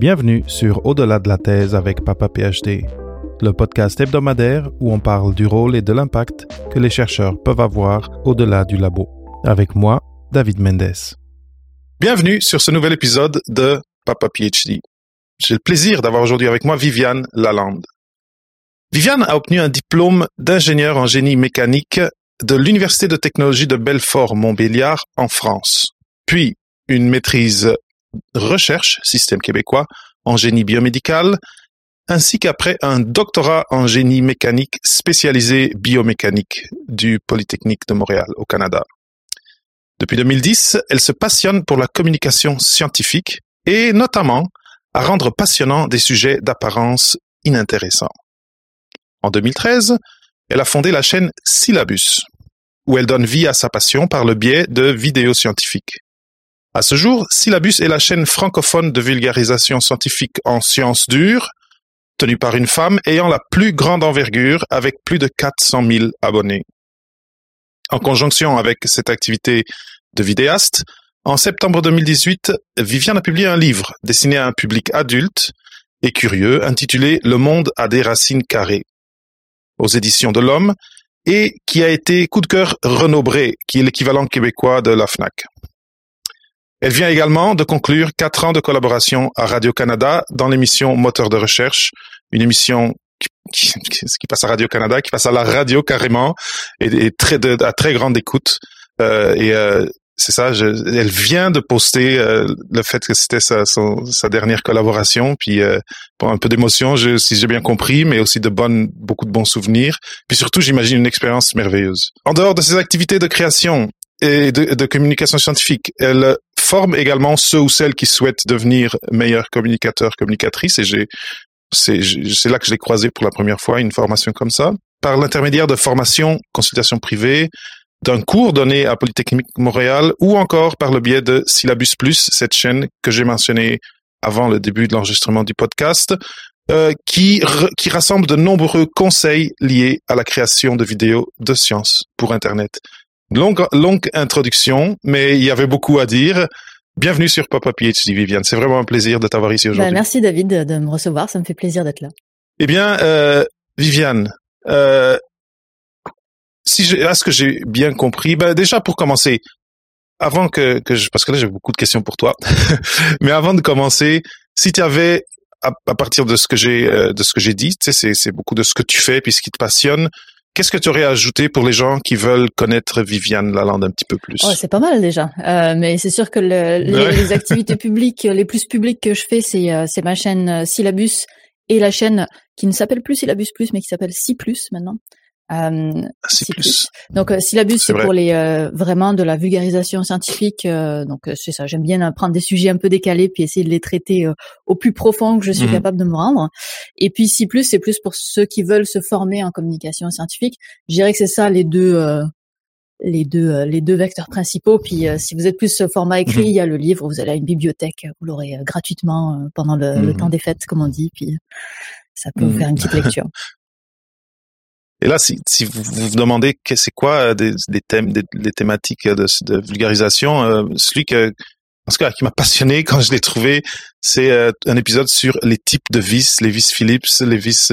Bienvenue sur Au-delà de la thèse avec Papa PhD, le podcast hebdomadaire où on parle du rôle et de l'impact que les chercheurs peuvent avoir au-delà du labo. Avec moi, David Mendes. Bienvenue sur ce nouvel épisode de Papa PhD. J'ai le plaisir d'avoir aujourd'hui avec moi Viviane Lalande. Viviane a obtenu un diplôme d'ingénieur en génie mécanique de l'Université de technologie de Belfort-Montbéliard en France, puis une maîtrise recherche, système québécois, en génie biomédical, ainsi qu'après un doctorat en génie mécanique spécialisé biomécanique du Polytechnique de Montréal au Canada. Depuis 2010, elle se passionne pour la communication scientifique et notamment à rendre passionnant des sujets d'apparence inintéressants. En 2013, elle a fondé la chaîne Syllabus, où elle donne vie à sa passion par le biais de vidéos scientifiques. À ce jour, Syllabus est la chaîne francophone de vulgarisation scientifique en sciences dures, tenue par une femme ayant la plus grande envergure avec plus de 400 000 abonnés. En conjonction avec cette activité de vidéaste, en septembre 2018, Viviane a publié un livre destiné à un public adulte et curieux intitulé Le monde a des racines carrées aux éditions de l'Homme et qui a été coup de cœur renobré, qui est l'équivalent québécois de la FNAC. Elle vient également de conclure quatre ans de collaboration à Radio-Canada dans l'émission Moteur de recherche, une émission qui, qui, passe à Radio-Canada, qui passe à la radio carrément, et, très de, à très grande écoute. Euh, et euh, c'est ça, je, elle vient de poster euh, le fait que c'était sa, sa dernière collaboration, puis euh, pour un peu d'émotion, si j'ai bien compris, mais aussi de bonnes, beaucoup de bons souvenirs, puis surtout, j'imagine une expérience merveilleuse. En dehors de ses activités de création, et de, de, communication scientifique. Elle forme également ceux ou celles qui souhaitent devenir meilleurs communicateurs, communicatrices, et j'ai, c'est, c'est là que je l'ai croisé pour la première fois, une formation comme ça, par l'intermédiaire de formations, consultations privées, d'un cours donné à Polytechnique Montréal, ou encore par le biais de Syllabus Plus, cette chaîne que j'ai mentionnée avant le début de l'enregistrement du podcast, euh, qui, qui rassemble de nombreux conseils liés à la création de vidéos de sciences pour Internet. Longue, longue introduction, mais il y avait beaucoup à dire. Bienvenue sur Papa PhD, Viviane. C'est vraiment un plaisir de t'avoir ici ben, aujourd'hui. merci David de, me recevoir. Ça me fait plaisir d'être là. Eh bien, euh, Viviane, euh, si est-ce que j'ai bien compris ben, Déjà, pour commencer, avant que, que je, parce que là j'ai beaucoup de questions pour toi, mais avant de commencer, si tu avais à, partir de ce que j'ai euh, de ce que j'ai dit, tu sais, c'est beaucoup de ce que tu fais puis ce qui te passionne. Qu'est-ce que tu aurais ajouté pour les gens qui veulent connaître Viviane Lalande un petit peu plus? Oh, C'est pas mal déjà, euh, mais c'est sûr que le, les, les, activités publiques, les plus publiques que je fais, c'est euh, ma chaîne euh, Syllabus et la chaîne qui ne s'appelle plus Syllabus Plus, mais qui s'appelle C+, maintenant, euh, C+. Donc euh, syllabus c'est pour les euh, vraiment de la vulgarisation scientifique. Euh, donc c'est ça. J'aime bien prendre des sujets un peu décalés puis essayer de les traiter au plus profond que je suis mhm. capable de me rendre. Et puis C+, c'est plus pour ceux qui veulent se former en communication scientifique. Je dirais que c'est ça les deux les deux les deux vecteurs principaux. Puis si vous êtes plus format écrit, mhm. il y a le livre. Vous allez à une bibliothèque, vous l'aurez gratuitement pendant le, le, mhm. temps des fêtes, comme on dit. Puis ça peut vous faire une petite lecture. Et là, si, si vous vous demandez que c'est quoi euh, des, des thèmes, des, les thématiques de, de vulgarisation, euh, celui que, en tout cas, qui m'a passionné quand je l'ai trouvé, c'est euh, un épisode sur les types de vis, les vis Philips, les vis.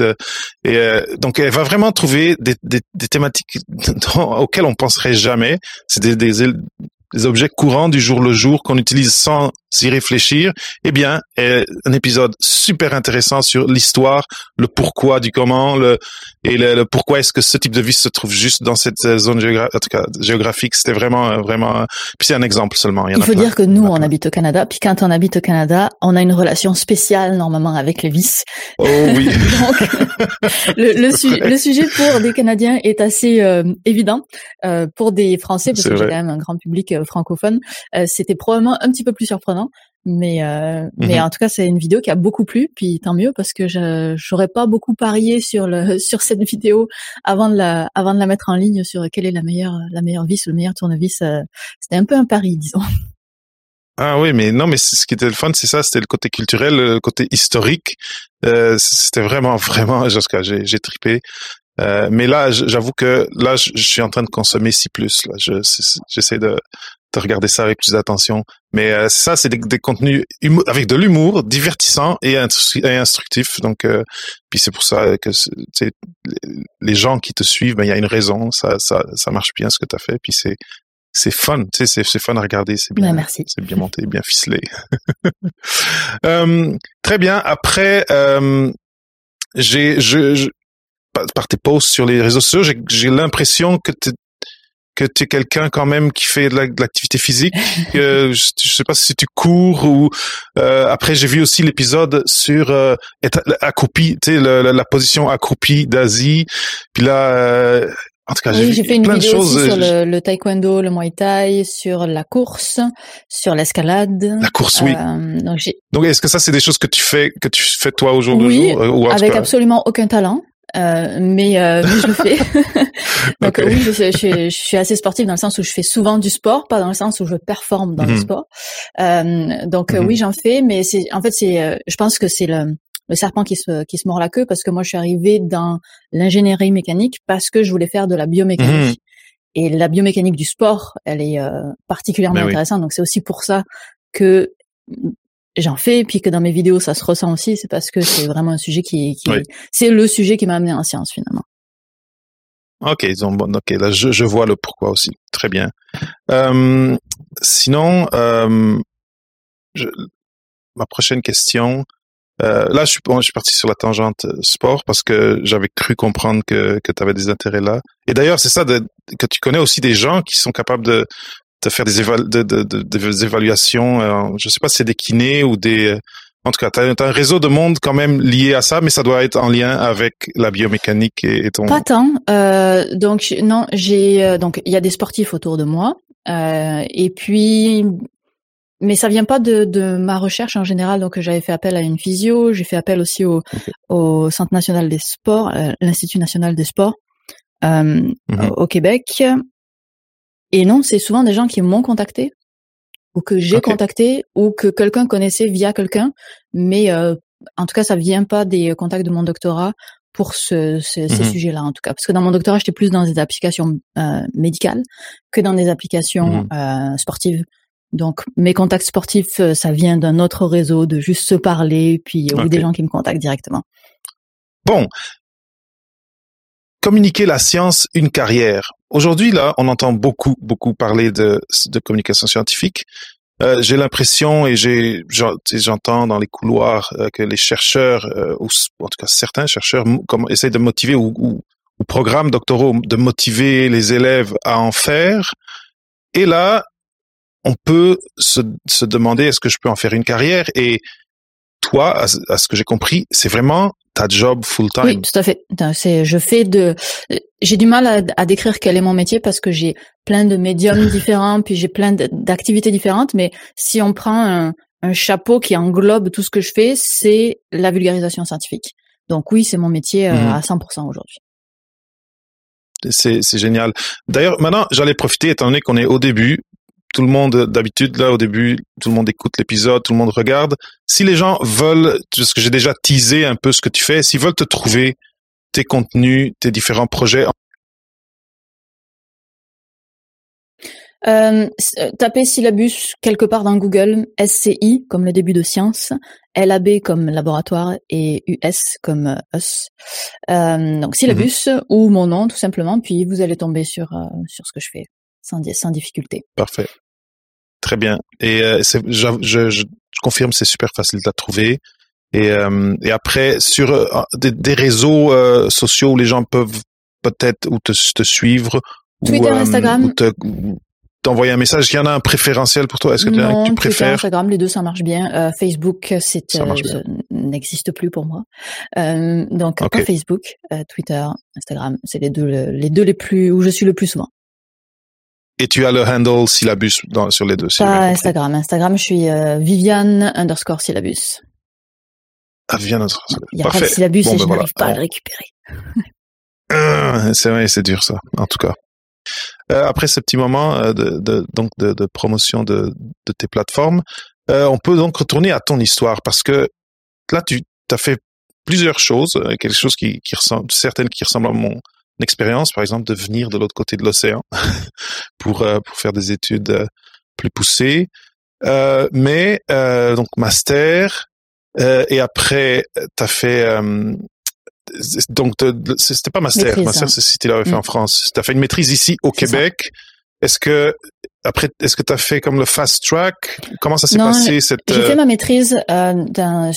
et donc, elle va vraiment trouver des, des, des thématiques auxquelles on penserait jamais. C'est des, des, des objets courants du jour le jour qu'on utilise sans y réfléchir, eh bien, un épisode super intéressant sur l'histoire, le pourquoi du comment, le, et le, pourquoi est-ce que ce type de vis se trouve juste dans cette zone géographique. En tout cas, géographique, c'était vraiment, vraiment. Puis c'est un exemple seulement. Il, faut dire que nous, on habite au Canada. Puis quand on habite au Canada, on a une relation spéciale normalement avec les vis. Oh oui. Donc, le, le, sujet pour des Canadiens est assez euh, évident. Euh, pour des Français, parce que j'ai quand même un grand public euh, francophone, euh, c'était probablement un petit peu plus surprenant. Mais euh, mais mhm. en tout cas, c'est une vidéo qui a beaucoup plu, puis tant mieux parce que je j'aurais pas beaucoup parié sur le sur cette vidéo avant de la avant de la mettre en ligne sur quelle est la meilleure la meilleure vis ou le meilleur tournevis. Euh, c'était un peu un pari, disons. Ah oui, mais non, mais ce qui était le fun, c'est ça, c'était le côté culturel, le côté historique. Euh, c'était vraiment, vraiment, jusqu'à j'ai, j'ai tripé. Euh, mais là, j'avoue que là, je, suis en train de consommer si plus. Là, j'essaie de de regarder ça avec plus d'attention. Mais euh, ça, c'est des, contenus avec de l'humour, divertissant et, instructif. Donc, euh, puis c'est pour ça que les gens qui te suivent, ben il y a une raison. Ça, ça, ça marche bien ce que tu as fait. Puis c'est c'est fun, tu sais, c'est fun à regarder, c'est bien, c'est bien monté, bien ficelé. euh, très bien. Après, euh, j'ai, je, je, par tes posts sur les réseaux sociaux, j'ai l'impression que tu que tu es quelqu'un quand même qui fait de l'activité physique. je, je sais pas si tu cours ou euh, après j'ai vu aussi l'épisode sur euh, accroupi, tu sais la, la, position accroupie d'Asie. Puis là, euh, en tout cas, oui, j'ai fait une vidéo choses, aussi sur le, le, taekwondo, le muay thai, sur la course, sur l'escalade. La course, oui. Euh, donc, donc est-ce que ça, c'est des choses que tu fais, que tu fais toi au jour oui, le jour, euh, ou avec absolument aucun talent. Euh, mais, euh, mais, je le fais. donc oui, je, je, je, suis assez sportive dans le sens où je fais souvent du sport, pas dans le sens où je performe dans le mhm. sport. Euh, donc mhm. oui, j'en fais, mais c'est en fait c'est, euh, je pense que c'est le le serpent qui se qui se mord la queue parce que moi je suis arrivée dans l'ingénierie mécanique parce que je voulais faire de la biomécanique. Mhm. Et la biomécanique du sport, elle est euh, particulièrement ben intéressante. Donc c'est aussi pour ça que j'en fais, puis que dans mes vidéos ça se ressent aussi. C'est parce que c'est vraiment un sujet qui, qui c'est le sujet qui m'a amené en science finalement. Ok, donc ok, là je, je vois le pourquoi aussi. Très bien. Euh, sinon, euh, je, ma prochaine question, euh, là, je suis, je suis parti sur la tangente euh, sport parce que j'avais cru comprendre que, que tu avais des intérêts là. Et d'ailleurs, c'est ça de, que tu connais aussi des gens qui sont capables de, de faire des, de, de, des évaluations. Euh, je sais pas si c'est des kinés ou des... Euh, en tout cas, tu as, un réseau de monde quand même lié à ça, mais ça doit être en lien avec la biomécanique et, ton... Pas tant. Euh, donc, non, j'ai... donc, il y a des sportifs autour de moi. Euh, et puis, mais ça vient pas de, de, ma recherche en général. Donc j'avais fait appel à une physio, j'ai fait appel aussi au, au Centre national des sports, l'Institut national des sports euh, mhm. au Québec. Et non, c'est souvent des gens qui m'ont contacté ou que j'ai contacté ou que quelqu'un connaissait via quelqu'un. Mais euh, en tout cas, ça vient pas des contacts de mon doctorat pour ce, ces mhm. sujets-là en tout cas. Parce que dans mon doctorat, j'étais plus dans des applications euh, médicales que dans des applications mhm. euh, sportives. Donc mes contacts sportifs, euh, ça vient d'un autre réseau, de juste se parler, puis ou des gens qui me contactent directement. Bon, communiquer la science, une carrière. Aujourd'hui, là, on entend beaucoup, beaucoup parler de, de communication scientifique. Euh, j'ai l'impression et j'ai j'entends dans les couloirs euh, que les chercheurs ou en tout cas certains chercheurs comme essayent de motiver ou, ou, ou programmes doctoraux de motiver les élèves à en faire. Et là, on peut se, se demander est-ce que je peux en faire une carrière? Et toi, à, ce que j'ai compris, c'est vraiment ta job full time. Oui, tout à fait. C'est, je fais de, j'ai du mal à, décrire quel est mon métier parce que j'ai plein de médiums différents, puis j'ai plein d'activités différentes. Mais si on prend un, un, chapeau qui englobe tout ce que je fais, c'est la vulgarisation scientifique. Donc oui, c'est mon métier euh, mhm. à 100% aujourd'hui. C'est génial. D'ailleurs, maintenant, j'allais profiter, étant donné qu'on est au début, tout le monde, d'habitude, là, au début, tout le monde écoute l'épisode, tout le monde regarde. Si les gens veulent, parce que j'ai déjà teasé un peu ce que tu fais, s'ils veulent te trouver, tes contenus, tes différents projets. Euh, euh tapez syllabus quelque part dans Google, SCI comme le début de science, LAB comme laboratoire et US comme euh, us. Euh, donc syllabus mhm. ou mon nom tout simplement, puis vous allez tomber sur sur ce que je fais sans, sans difficulté. Parfait. Très bien. Et euh, je, je, je, confirme, c'est super facile de la trouver. Et, euh, et après, sur euh, des, des, réseaux euh, sociaux où les gens peuvent peut-être ou te, te suivre Twitter, ou, Instagram. ou te, t'envoyer un message. Il y en a un préférentiel pour toi Est-ce que non, tu préfères? Instagram, les deux, ça marche bien. Facebook, c'est n'existe plus pour moi. donc Facebook, Twitter, Instagram, c'est les deux les deux les plus où je suis le plus souvent. Et tu as le handle syllabus dans, sur les deux. Pas Instagram. Instagram, je suis euh, Viviane underscore syllabus. Ah, Viviane underscore syllabus. Il y a pas de syllabus et ben je n'arrive pas à le récupérer. Ah, c'est vrai, c'est dur ça, en tout cas. Euh, après ce petit moment euh, de, de, donc de, de promotion de, de tes plateformes, euh, on peut donc retourner à ton histoire parce que là, tu as fait plusieurs choses, euh, quelque chose qui, qui ressemble, certaines qui ressemblent à mon expérience, par exemple, de venir de l'autre côté de l'océan pour, euh, pour faire des études euh, plus poussé. Euh, mais euh, donc master euh, et après t'as fait donc c'était pas master, master hein. c'est si tu l'avais fait mm. en France. T'as fait une maîtrise ici au Québec. Est-ce que après, est-ce que tu as fait comme le fast track? Comment ça s'est passé cette J'ai fait ma maîtrise euh, dans,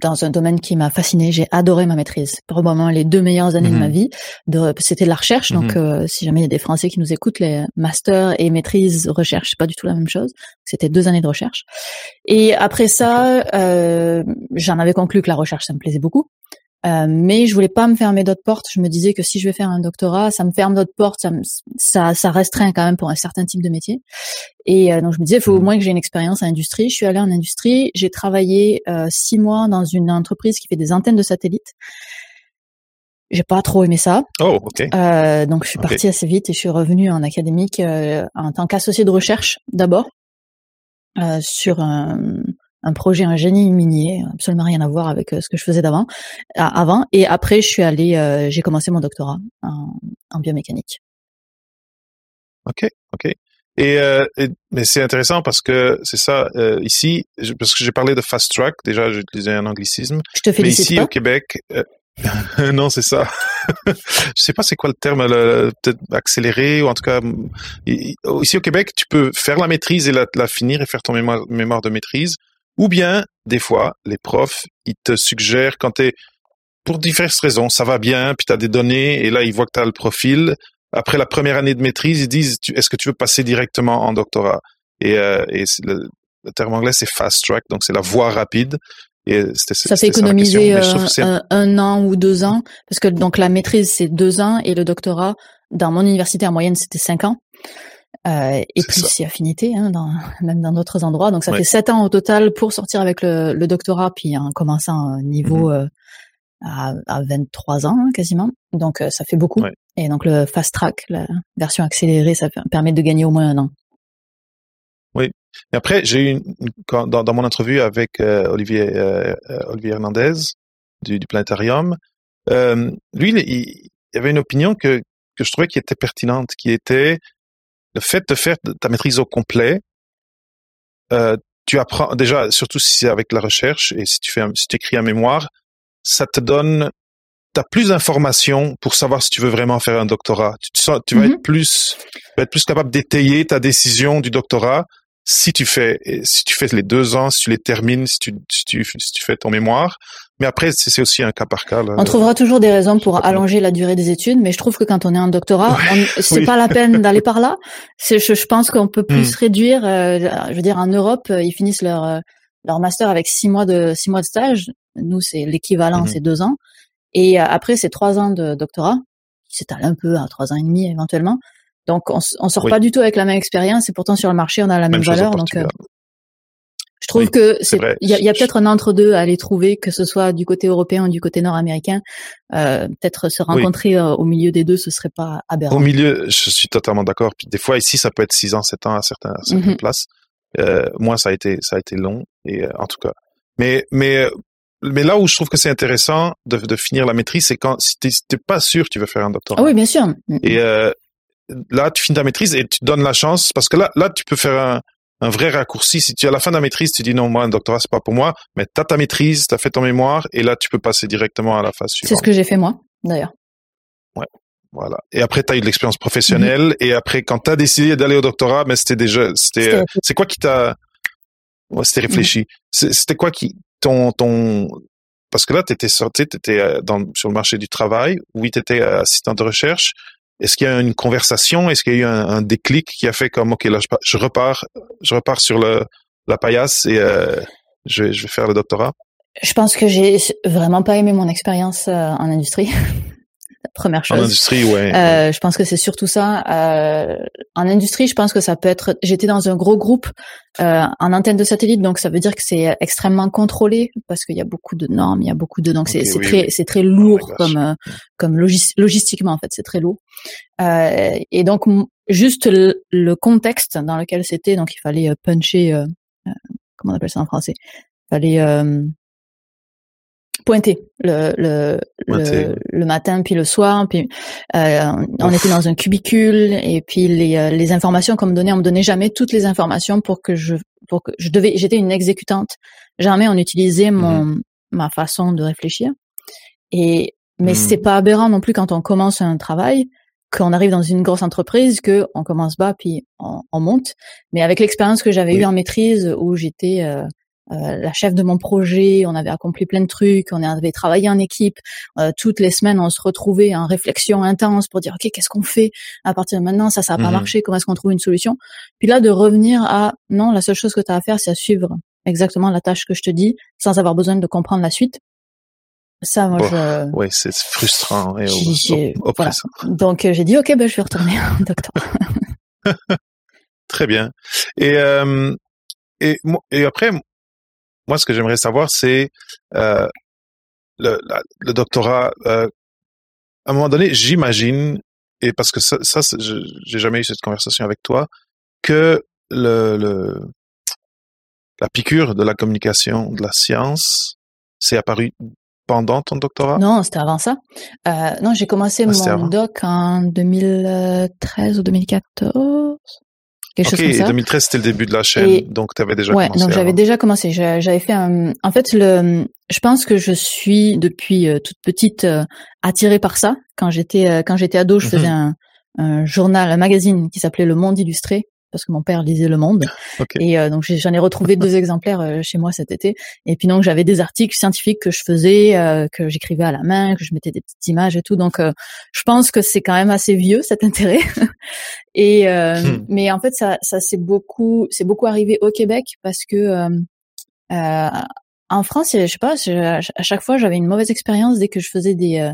dans un domaine qui m'a fasciné. J'ai adoré ma maîtrise. Probablement les deux meilleures années de ma mhm. vie. C'était de la recherche. Donc, mhm. euh, si jamais il y a des Français qui nous écoutent, les masters et maîtrise recherche, c'est pas du tout la même chose. C'était deux années de recherche. Et après ça, euh, j'en avais conclu que la recherche, ça me plaisait beaucoup. Euh, mais je voulais pas me fermer d'autres portes. Je me disais que si je vais faire un doctorat, ça me ferme d'autres portes, ça, ça, ça, restreint quand même pour un certain type de métier. Et euh, donc je me disais, il faut au mmh. moins que j'ai une expérience en industrie. Je suis allée en industrie, j'ai travaillé euh, six mois dans une entreprise qui fait des antennes de satellites. J'ai pas trop aimé ça. Oh, ok. Euh, donc je suis partie assez vite et je suis revenue en académique en tant qu'associée de recherche d'abord sur un un projet, un génie minier, absolument rien à voir avec euh, ce que je faisais d'avant, avant. Et après, je suis allée, euh, j'ai commencé mon doctorat en, biomécanique. Ok, ok. Et, euh, mais c'est intéressant parce que c'est ça ici, parce que j'ai parlé de fast track. Déjà, j'ai utilisé un anglicisme. Je te félicite. Mais ici au Québec, non, c'est ça. je sais pas c'est quoi le terme, peut-être accéléré ou en tout cas ici au Québec, tu peux faire la maîtrise et la, la finir et faire ton mémoire, mémoire de maîtrise ou bien, des fois, les profs, ils te suggèrent quand tu es, pour diverses raisons, ça va bien, puis tu as des données, et là, ils voient que tu as le profil. Après la première année de maîtrise, ils disent, est-ce que tu veux passer directement en doctorat? Et, euh, et le, terme anglais, c'est fast track, donc c'est la voie rapide. Et ça fait économiser euh, un, an ou deux ans, parce que donc la maîtrise c'est deux ans et le doctorat dans mon université en moyenne c'était cinq ans. Euh, et plus si affinité, hein, dans, même dans d'autres endroits. Donc ça fait sept ans au total pour sortir avec le, le doctorat, puis en commençant un niveau mmh euh, à, à, 23 ans hein, quasiment. Donc euh, ça fait beaucoup. Et donc le fast track, la version accélérée, ça permet de gagner au moins un an. Oui. Et après, j'ai eu dans, dans, mon entrevue avec euh, Olivier Olivier Hernandez du, du planétarium, lui, il, il, avait une opinion que que je trouvais qui était pertinente, qui était le fait de faire ta maîtrise au complet, euh, tu apprends déjà, surtout si c'est avec la recherche et si tu fais, si tu écris un mémoire, ça te donne, t'as plus d'informations pour savoir si tu veux vraiment faire un doctorat. Tu, tu vas mm-hmm. être plus, tu vas être plus capable d'étayer ta décision du doctorat si tu fais si tu fais les deux ans, si tu les termines, si tu si tu, si tu fais ton mémoire. Mais après, c'est aussi un cas par cas. On trouvera toujours des raisons pour allonger la durée des études, mais je trouve que quand on est en doctorat, c'est pas la peine d'aller par là. Je, je pense qu'on peut plus hmm. réduire. Euh, je veux dire, en Europe, euh, ils finissent leur euh, leur master avec six mois de six mois de stage. Nous, c'est l'équivalent, hmm. c'est deux ans. Et après, c'est trois ans de doctorat, qui s'étale un peu à trois ans et demi éventuellement. Donc, on, on sort pas du tout avec la même expérience et pourtant sur le marché, on a la même, valeur. Donc, euh, je trouve que c'est, il y a, peut-être un entre-deux à aller trouver, que ce soit du côté européen ou du côté nord-américain. Euh, peut-être se rencontrer euh, au milieu des deux, ce serait pas aberrant. Au milieu, je suis totalement d'accord. Puis des fois ici, ça peut être six ans, sept ans à certaines, certaines mhm. places. Euh, moi, ça a été, ça a été long et en tout cas. Mais, mais mais là où je trouve que c'est intéressant de, de, finir la maîtrise, c'est quand si t'es pas sûr tu veux faire un doctorat. Ah oui, bien sûr. Et euh, là, tu finis ta maîtrise et tu donnes la chance parce que là, là, tu peux faire un, un vrai raccourci. Si tu à la fin de la maîtrise, tu dis non, moi, un doctorat, c'est pas pour moi, mais tu as ta maîtrise, tu as fait ton mémoire et là, tu peux passer directement à la phase suivante. C'est ce que j'ai fait moi, d'ailleurs. Ouais. Voilà. Et après, tu as eu de l'expérience professionnelle. Mhm. Et après, quand tu as décidé d'aller au doctorat, mais c'était déjà, c'était, euh, c'est quoi qui t'a, ouais, c'était réfléchi. Mhm. C'était quoi qui, ton, ton, parce que là, tu étais sorti, tu étais euh, dans, sur le marché du travail. Oui, tu étais assistant de recherche. Est-ce qu'il y a une conversation? Est-ce qu'il y a eu un, déclic qui a fait comme ok là je, repars, je repars sur le la paillasse et euh, je, je vais faire le doctorat? Je pense que j'ai vraiment pas aimé mon expérience euh, en industrie. première chose. En industrie, ouais. Euh, je pense que c'est surtout ça. Euh, en industrie, je pense que ça peut être. J'étais dans un gros groupe euh, en antenne de satellite, donc ça veut dire que c'est extrêmement contrôlé parce qu'il y a beaucoup de normes, il y a beaucoup de donc c'est très c'est très lourd oh comme euh, comme logistiquement en fait, c'est très lourd. Euh, et donc juste le, le, contexte dans lequel c'était, donc il fallait euh, puncher. comment on appelle ça en français? Il fallait pointé le le, le, matin puis le soir puis euh, on était dans un cubicule et puis les, euh, les informations qu'on me donnait on me donnait jamais toutes les informations pour que je pour que je devais j'étais une exécutante. Jamais on utilisait mon mm-hmm. ma façon de réfléchir. Et mais mm. c'est pas aberrant non plus quand on commence un travail qu'on arrive dans une grosse entreprise que on commence bas puis on, on monte. Mais avec l'expérience que j'avais eue en maîtrise où j'étais euh, euh, la chef de mon projet, on avait accompli plein de trucs, on avait travaillé en équipe. Euh, toutes les semaines, on se retrouvait en réflexion intense pour dire ok, qu'est-ce qu'on fait à partir de maintenant? Ça, ça n'a pas mhm. marché. Comment est-ce qu'on trouve une solution? Puis là, de revenir à non, la seule chose que tu as à faire, c'est à suivre exactement la tâche que je te dis, sans avoir besoin de comprendre la suite. Ça, moi, je... Oui, c'est frustrant et Donc, euh, j'ai dit, OK, ben, je vais retourner au docteur. Très bien. Et, et, et après, moi, ce que j'aimerais savoir, c'est euh, le, le, doctorat. Euh, à un moment donné, j'imagine, et parce que ça, ça j'ai jamais eu cette conversation avec toi, que le, le la piqûre de la communication, de la science, c'est apparu pendant ton doctorat? Non, c'était avant ça. Euh, non, j'ai commencé ah, mon doc en 2013 ou 2014 quelque chose comme ça. 2013 c'était le début de la chaîne, donc tu avais déjà ouais, commencé. donc j'avais déjà commencé. J'avais fait un. En fait, le, je pense que je suis depuis euh, toute petite euh, attirée par ça. Quand j'étais euh, quand j'étais ado, je faisais mhm. un, un journal, un magazine qui s'appelait Le Monde Illustré parce que mon père lisait Le Monde. Et euh, donc j'en ai retrouvé deux exemplaires euh, chez moi cet été. Et puis donc j'avais des articles scientifiques que je faisais, euh, que j'écrivais à la main, que je mettais des petites images et tout. Donc je pense que c'est quand même assez vieux cet intérêt. et hmm. mais en fait ça ça c'est beaucoup c'est beaucoup arrivé au Québec parce que en France je sais pas à chaque fois j'avais une mauvaise expérience dès que je faisais des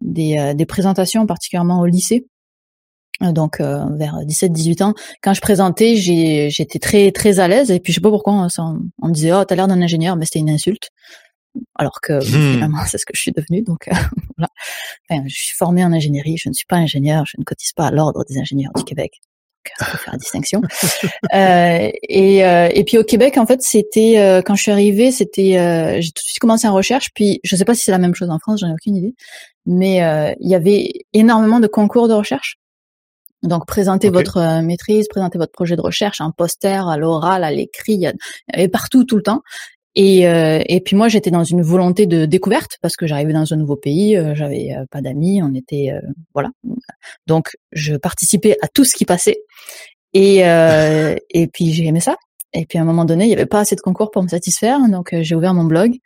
des, des présentations particulièrement au lycée euh, donc euh, vers 17-18 ans, quand je présentais, j'étais très très à l'aise et puis je sais pas pourquoi on, on me disait oh t'as l'air d'un ingénieur, mais c'était une insulte, alors que hmm. finalement c'est ce que je suis devenue. Donc euh, voilà, enfin, je suis formée en ingénierie, je ne suis pas ingénieur, je ne cotise pas à l'ordre des ingénieurs du Québec. Donc, faut faire la distinction. euh, et, et puis au Québec, en fait, c'était quand je suis arrivée, c'était j'ai tout de suite commencé en recherche. Puis je sais pas si c'est la même chose en France, j'en ai aucune idée. Mais il y avait énormément de concours de recherche. Donc, présentez votre euh, maîtrise, présentez votre projet de recherche, un poster, à l'oral, à l'écrit, avait partout, tout le temps. Et, euh, et puis moi, j'étais dans une volonté de découverte parce que j'arrivais dans un nouveau pays, euh, j'avais pas d'amis, on était voilà. Donc, je participais à tout ce qui passait. Et et puis j'ai aimé ça. Et puis à un moment donné, il n'y avait pas assez de concours pour me satisfaire, donc j'ai ouvert mon blog.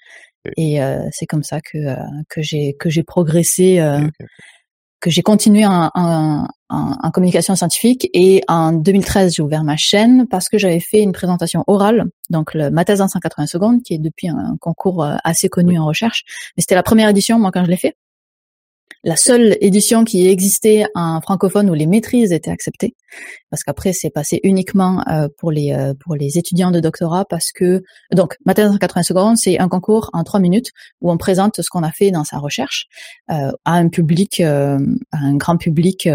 Et c'est comme ça que que j'ai que j'ai progressé que j'ai continué en, en, en, communication scientifique et en 2013 j'ai ouvert ma chaîne parce que j'avais fait une présentation orale, donc le, ma thèse en 180 secondes, qui est depuis un concours euh, assez connu en recherche. Mais c'était la première édition moi quand je l'ai fait la seule édition qui existait en francophone où les maîtrises étaient acceptées, parce qu'après c'est passé uniquement euh, pour les euh, pour les étudiants de doctorat, parce que donc ma thèse en 80 secondes, c'est un concours en trois minutes où on présente ce qu'on a fait dans sa recherche euh, à un public, à un grand public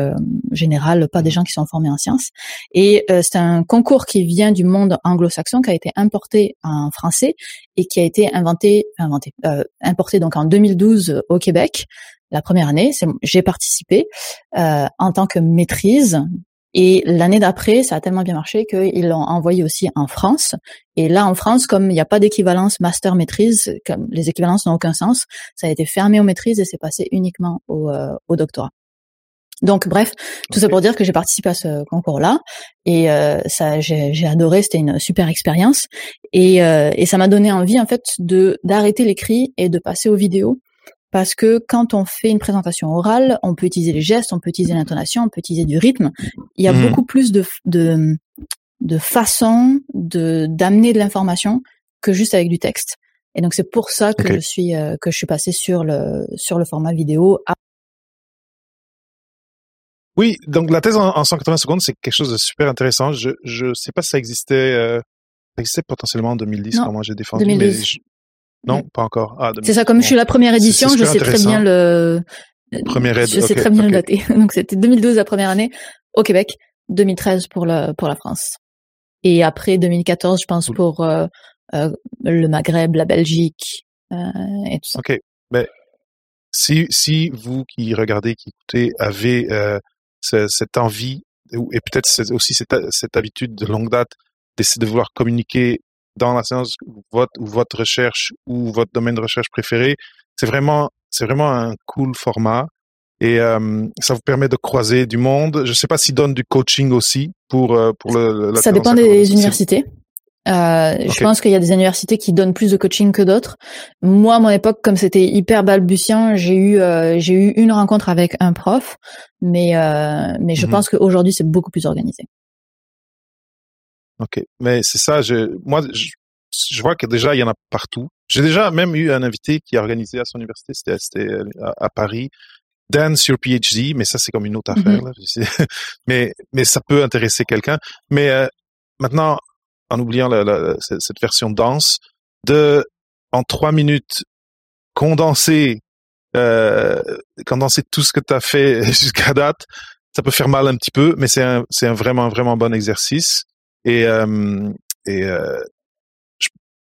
général, pas des gens qui sont formés en sciences. Et c'est un concours qui vient du monde anglo-saxon, qui a été importé en français et qui a été inventé, inventé, importé donc en 2012 au Québec la première année, j'ai participé euh, en tant que maîtrise. Et l'année d'après, ça a tellement bien marché qu'ils l'ont envoyé aussi en France. Et là, en France, comme il n'y a pas d'équivalence master-maîtrise, comme les équivalences n'ont aucun sens, ça a été fermé aux maîtrises et c'est passé uniquement au, euh, au doctorat. Donc bref, tout ça pour dire que j'ai participé à ce concours-là et euh, ça j'ai adoré, c'était une super expérience et, euh, et ça m'a donné envie en fait de d'arrêter l'écrit et de passer aux vidéos parce que quand on fait une présentation orale, on peut utiliser les gestes, on peut utiliser l'intonation, on peut utiliser du rythme. Il y a mmh. beaucoup plus de, de, de façons de d'amener de l'information que juste avec du texte. Et donc c'est pour ça que je suis euh, que je suis passé sur le sur le format vidéo. Oui, donc la thèse en, 180 secondes, c'est quelque chose de super intéressant. Je je sais pas si ça existait euh, ça existait potentiellement en 2010 quand moi j'ai défendu, 2012. Non, pas encore. Ah, c'est ça, comme je suis la première édition, je sais très bien le. Première aide, Je sais très bien le dater. Donc c'était 2012 la première année au Québec, 2013 pour la pour la France. Et après 2014, je pense pour euh, euh, le Maghreb, la Belgique, et tout ça. Ok, mais si si vous qui regardez, qui écoutez, avez cette envie et peut-être aussi cette, cette habitude de longue date d'essayer de vouloir communiquer dans la science votre ou votre recherche ou votre domaine de recherche préféré, c'est vraiment c'est vraiment un cool format et euh, ça vous permet de croiser du monde. Je ne sais pas s'ils donnent du coaching aussi pour euh, pour le. ça dépend des universités. Euh, Je pense qu'il y a des universités qui donnent plus de coaching que d'autres. Moi, à mon époque, comme c'était hyper balbutiant, j'ai eu euh, j'ai eu une rencontre avec un prof, mais euh, mais je mhm. pense qu'aujourd'hui c'est beaucoup plus organisé. Ok, mais c'est ça. Je, moi, je, je, vois que déjà il y en a partout. J'ai déjà même eu un invité qui a organisé à son université, c'était à, à, Paris, Dance Your PhD, mais ça c'est comme une autre affaire. Mhm. Là. mais mais ça peut intéresser quelqu'un. Mais euh, maintenant, en oubliant la, la, cette version dense, de en trois minutes condenser euh, condenser tout ce que tu as fait jusqu'à date, ça peut faire mal un petit peu, mais c'est un c'est un vraiment vraiment bon exercice. Et et je,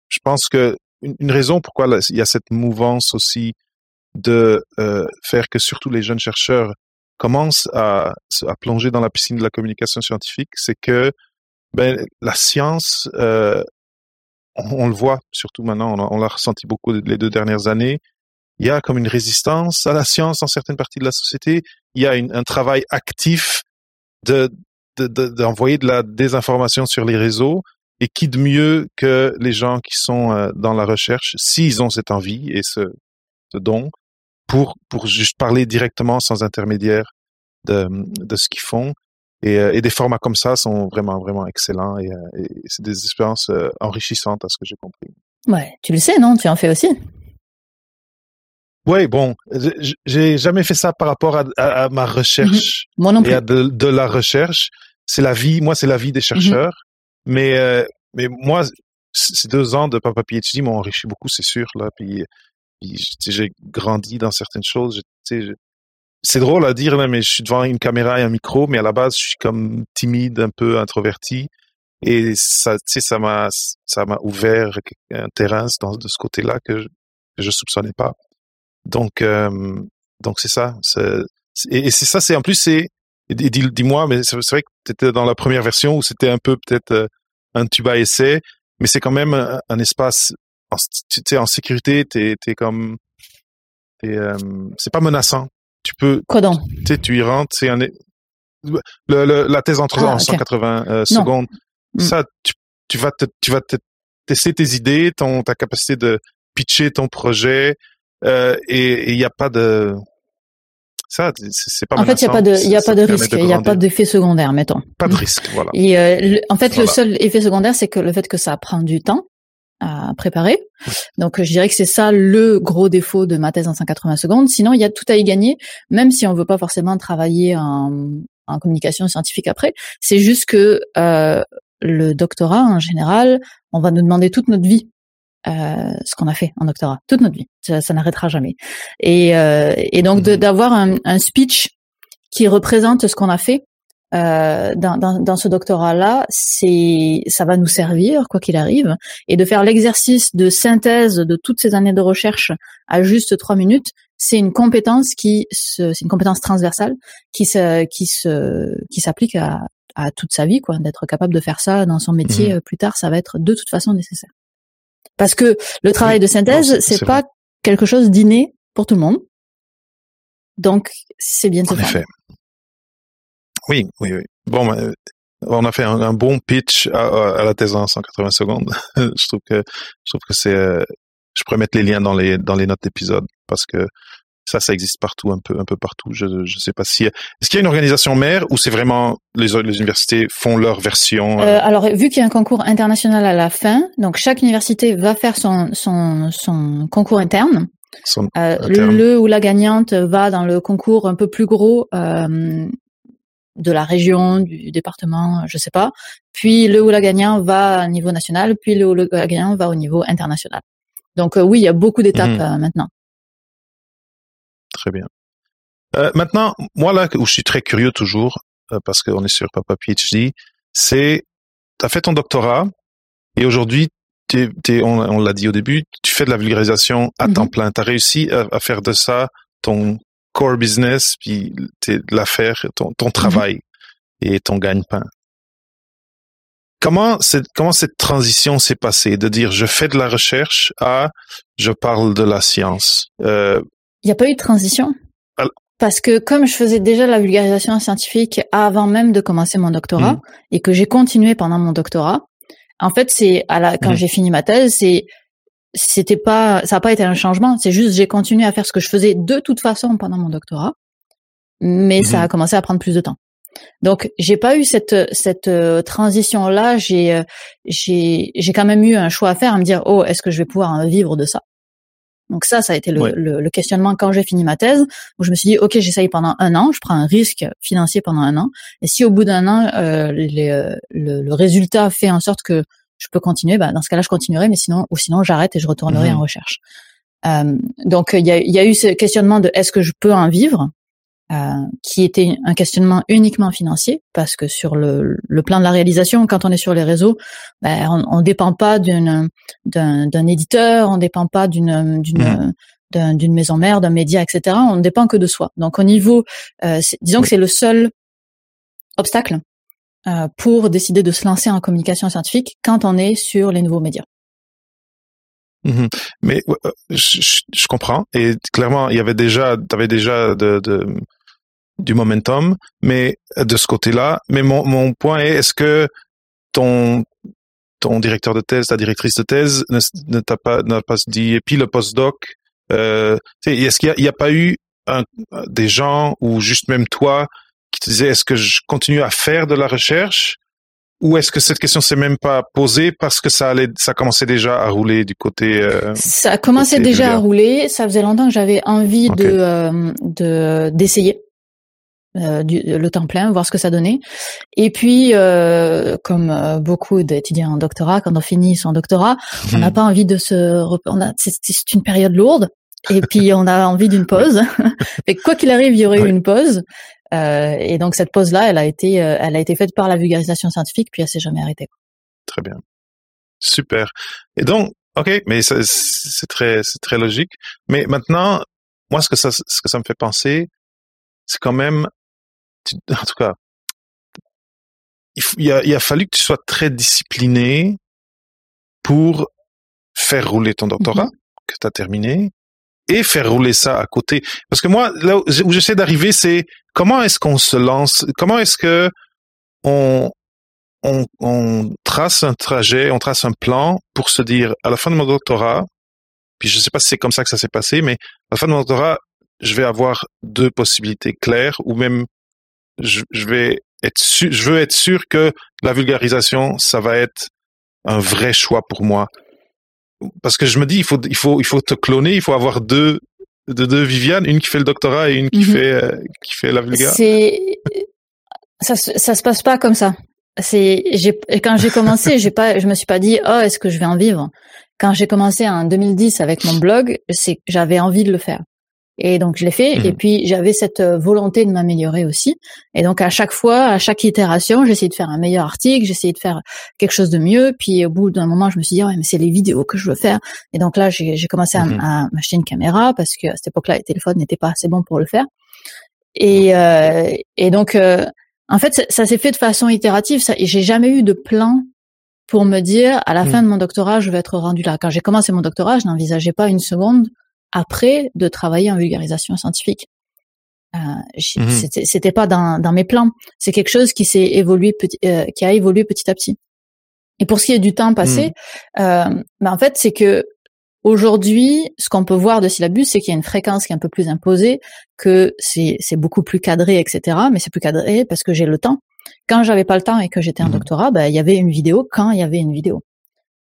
je, pense que une, une raison pourquoi il y a cette mouvance aussi de faire que surtout les jeunes chercheurs commencent à, à plonger dans la piscine de la communication scientifique, c'est que ben, la science, euh, on, le voit surtout maintenant, on, l'a ressenti beaucoup les deux dernières années. Il y a comme une résistance à la science dans certaines parties de la société. Il y a une, un travail actif de d'envoyer de, de, la désinformation sur les réseaux. Et qui de mieux que les gens qui sont euh, dans la recherche, s'ils ont cette envie et ce, ce don, pour pour juste parler directement sans intermédiaire de, de ce qu'ils font et, euh, et, des formats comme ça sont vraiment, vraiment excellents et, euh, et c'est des expériences enrichissantes à ce que j'ai compris. Ouais, tu le sais, non? Tu en fais aussi? Oui, bon, j'ai jamais fait ça par rapport à, à, ma recherche mhm. moi non plus. et à de, de la recherche. C'est la vie, moi, c'est la vie des mhm. chercheurs. Mais, euh, mais moi, ces deux ans de Papa PhD m'ont enrichi beaucoup, c'est sûr. Là, puis, puis j'ai grandi dans certaines choses. C'est drôle à dire là, mais je suis devant une caméra et un micro, mais à la base, je suis comme timide, un peu introverti, et ça, tu sais, ça m'a, ça m'a ouvert un terrain dans, de ce côté-là que je, que je soupçonnais pas. Donc, euh, donc c'est ça. Et, c'est ça, c'est en plus c'est. Dis-moi, mais c'est vrai que tu étais dans la première version où c'était un peu peut-être euh, un tuba essai, mais c'est quand même un, espace. Tu sais, en sécurité, t'es, t'es comme, euh, c'est pas menaçant tu peux. Tu sais, tu y rentres, c'est un. Le, le, la thèse entre ah, en 180 euh, secondes. Mm. Ça, tu, tu vas te, tu vas te tester tes idées, ton ta capacité de pitcher ton projet, euh, et il n'y a pas de ça, c'est pas. En fait, il y a pas de, il y a pas de risque, il y a pas d'effet secondaire, mettons. Pas de risque, voilà. Et euh, en fait, le seul effet secondaire, c'est que le fait que ça prend du temps à préparer. Donc je dirais que c'est ça le gros défaut de ma thèse en 180 secondes. Sinon, il y a tout à y gagner, même si on veut pas forcément travailler en, en communication scientifique après. C'est juste que euh, le doctorat en général, on va nous demander toute notre vie euh, ce qu'on a fait en doctorat, toute notre vie. Ça, n'arrêtera jamais. Et, euh, et donc mmh d'avoir un, un speech qui représente ce qu'on a fait, euh, dans, dans, dans, ce doctorat-là, c'est ça va nous servir quoi qu'il arrive, et de faire l'exercice de synthèse de toutes ces années de recherche à juste trois minutes, c'est une compétence qui c'est une compétence transversale qui se, qui se, qui s'applique à, à toute sa vie, quoi. D'être capable de faire ça dans son métier mmh. euh, plus tard, ça va être de toute façon nécessaire. Parce que le travail de synthèse, c'est pas quelque chose d'inné pour tout le monde. Donc, c'est bien de faire. Oui, oui, oui. Bon, ben, on a fait un, bon pitch à, la thèse en 180 secondes. je trouve que je trouve que c'est. Euh, je pourrais mettre les liens dans les dans les notes d'épisode parce que ça, ça existe partout, un peu, un peu partout. Je ne sais pas si. Est-ce qu'il y a une organisation mère ou c'est vraiment les, les universités font leur version euh... Euh, Alors, vu qu'il y a un concours international à la fin, donc chaque université va faire son son, son concours interne. Son euh, le ou la gagnante va dans le concours un peu plus gros euh, de la région, du département, je sais pas. Puis le ou la gagnant va au niveau national, puis le ou la gagnant va au niveau international. Donc euh, oui, il y a beaucoup d'étapes mhm. euh, maintenant. Très bien. Euh, maintenant, moi là où je suis très curieux toujours, parce qu'on est sur Papa PhD, c'est tu as fait ton doctorat et aujourd'hui on, l'a dit au début, tu fais de la vulgarisation à temps mhm. plein. Tu as réussi à, faire de ça ton core business, puis l'affaire, ton, ton travail et ton gagne-pain. Comment, comment cette transition s'est passée de dire je fais de la recherche à je parle de la science? Euh, Il n'y a pas eu de transition. Parce que comme je faisais déjà la vulgarisation scientifique avant même de commencer mon doctorat mmh. et que j'ai continué pendant mon doctorat, en fait c'est à la quand mmh. j'ai fini ma thèse, c'est c'était pas ça n'a pas été un changement, c'est juste j'ai continué à faire ce que je faisais de toute façon pendant mon doctorat, mais ça mmh. a commencé à prendre plus de temps. Donc j'ai pas eu cette cette euh, transition là. J'ai euh, j'ai j'ai quand même eu un choix à faire, à me dire oh est-ce que je vais pouvoir vivre de ça? Donc ça, ça a été le, le, questionnement quand j'ai fini ma thèse, où je me suis dit ok j'essaye pendant un an, je prends un risque financier pendant un an, et si au bout d'un an euh, le, le, résultat fait en sorte que je peux continuer, bah, dans ce cas-là je continuerai, mais sinon ou sinon j'arrête et je retournerai mmh en recherche. Euh, donc il y a, y a eu ce questionnement de est-ce que je peux en vivre? Euh, qui était un questionnement uniquement financier, parce que sur le, le, plan de la réalisation, quand on est sur les réseaux, ben, on ne dépend pas d'une d'un éditeur, on ne dépend pas d'une d'une d'une maison mère, d'un média, etc. On ne dépend que de soi. Donc au niveau, euh, disons que c'est le seul obstacle euh, pour décider de se lancer en communication scientifique quand on est sur les nouveaux médias. Mmh Mais je, je, comprends et clairement il y avait déjà, avais déjà de, de du momentum, mais de ce côté-là. Mais mon, mon point est, est-ce que ton ton directeur de thèse, ta directrice de thèse ne, t'a pas n'a pas dit et puis le postdoc, euh, est-ce qu'il n'y a, a, pas eu un, des gens ou juste même toi qui te disaient est-ce que je continue à faire de la recherche ou est-ce que cette question s'est même pas posée parce que ça allait, ça commençait déjà à rouler du côté. Euh, ça commençait déjà à rouler. Ça faisait longtemps que j'avais envie de euh, de d'essayer. Euh, du, le temps plein, voir ce que ça donnait. Et puis, euh, comme euh, beaucoup d'étudiants en doctorat, quand on finit son doctorat, on n'a hmm. pas envie de se... On a, c'est, une période lourde, et puis on a envie d'une pause. Et quoi qu'il arrive, il y aurait eu une pause. Euh, et donc cette pause-là, elle a été, elle a été faite par la vulgarisation scientifique, puis elle s'est jamais arrêtée. Très bien, super. Et donc, ok, mais c'est très, c'est très logique. Mais maintenant, moi, ce que ça, ce que ça me fait penser, c'est quand même en tout cas, il, a, il, a, fallu que tu sois très discipliné pour faire rouler ton doctorat mm-hmm. que tu as terminé et faire rouler ça à côté. Parce que moi, là où j'essaie d'arriver, c'est comment est-ce qu'on se lance, comment est-ce que on, on, on, trace un trajet, on trace un plan pour se dire, à la fin de mon doctorat, puis je sais pas si c'est comme ça que ça s'est passé, mais à la fin de mon doctorat, je vais avoir deux possibilités claires ou même je, vais être je veux être sûr que la vulgarisation, ça va être un vrai choix pour moi. Parce que je me dis, il faut, il faut, il faut te cloner, il faut avoir deux, deux, deux Viviane, une qui fait le doctorat et une qui mhm. fait, euh, qui fait la vulgarisation. C'est, ça, ça se passe pas comme ça. C'est, j'ai, quand j'ai commencé, j'ai pas, je me suis pas dit, oh, est-ce que je vais en vivre? Quand j'ai commencé en 2010 avec mon blog, c'est, j'avais envie de le faire. Et donc je l'ai fait. Et mhm. puis j'avais cette euh, volonté de m'améliorer aussi. Et donc à chaque fois, à chaque itération, j'essayais de faire un meilleur article, j'essayais de faire quelque chose de mieux. Puis au bout d'un moment, je me suis dit ouais mais c'est les vidéos que je veux faire. Et donc là j'ai commencé à, mhm. à m'acheter une caméra parce que à cette époque-là les téléphones n'étaient pas assez bons pour le faire. Et, euh, et donc euh, en fait ça, s'est fait de façon itérative. Ça, et j'ai jamais eu de plan pour me dire à la fin mhm. de mon doctorat je vais être rendu là. Quand j'ai commencé mon doctorat, je n'envisageais pas une seconde après de travailler en vulgarisation scientifique. Euh, mmh C'était pas dans, dans, mes plans. C'est quelque chose qui s'est évolué, petit, euh, qui a évolué petit à petit. Et pour ce qui est du temps passé, mmh. euh, ben en fait, c'est que aujourd'hui, ce qu'on peut voir de syllabus, c'est qu'il y a une fréquence qui est un peu plus imposée, que c'est beaucoup plus cadré, etc. Mais c'est plus cadré parce que j'ai le temps. Quand j'avais pas le temps et que j'étais en mmh doctorat, ben, il y avait une vidéo quand il y avait une vidéo.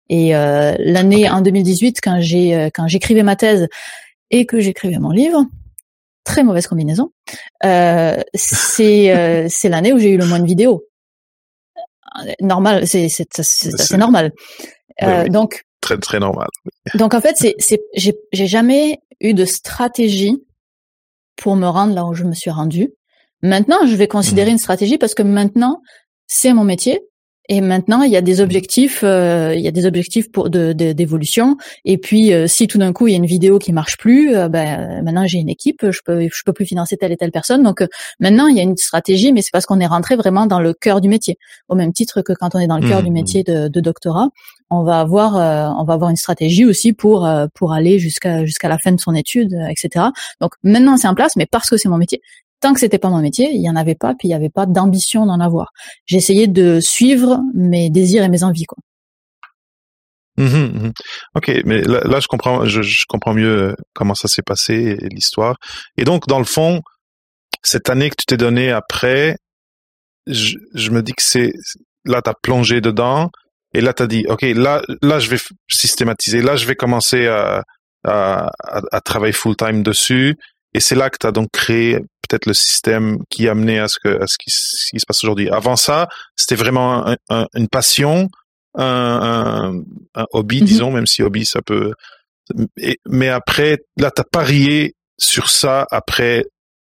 Et euh, l'année en 2018, quand j'ai euh, quand j'écrivais ma thèse et que j'écrivais mon livre, très mauvaise combinaison, euh, c'est euh, c'est l'année où j'ai eu le moins de vidéos. Normal, c'est c'est c'est normal. Euh, donc très très normal. donc en fait, c'est c'est j'ai j'ai jamais eu de stratégie pour me rendre là où je me suis rendu. Maintenant, je vais considérer mmh. une stratégie parce que maintenant, c'est mon métier Et maintenant, il y a des objectifs, euh, il y a des objectifs pour de, d'évolution. Et puis, euh, si tout d'un coup il y a une vidéo qui marche plus, euh, ben maintenant j'ai une équipe, je peux, je peux plus financer telle et telle personne. Donc maintenant, il y a une stratégie, mais c'est parce qu'on est rentré vraiment dans le cœur du métier. Au même titre que quand on est dans le cœur du mmh. métier de, de, doctorat, on va avoir, on va avoir une stratégie aussi pour pour aller jusqu'à jusqu'à la fin de son étude, etc. Donc maintenant c'est en place, mais parce que c'est mon métier, tant que c'était pas mon métier, il y en avait pas, puis il y avait pas d'ambition d'en avoir. J'essayais de suivre mes désirs et mes envies, quoi. Mmh mmh ok, mais là, je comprends, je, comprends mieux euh, comment ça s'est passé l'histoire. Et donc, dans le fond, cette année que tu t'es donnée après, je, me dis que c'est là, tu as plongé dedans et là, tu as dit, ok, là, là, je vais systématiser, là, je vais commencer à, à, à travailler full time dessus. Et c'est là que tu as donc créé peut-être le système qui a amené à ce, que, à ce, qui, se passe aujourd'hui. Avant ça, c'était vraiment une passion, un, hobby, mm-hmm. disons, même si hobby, ça peut... mais après, là, tu as parié sur ça après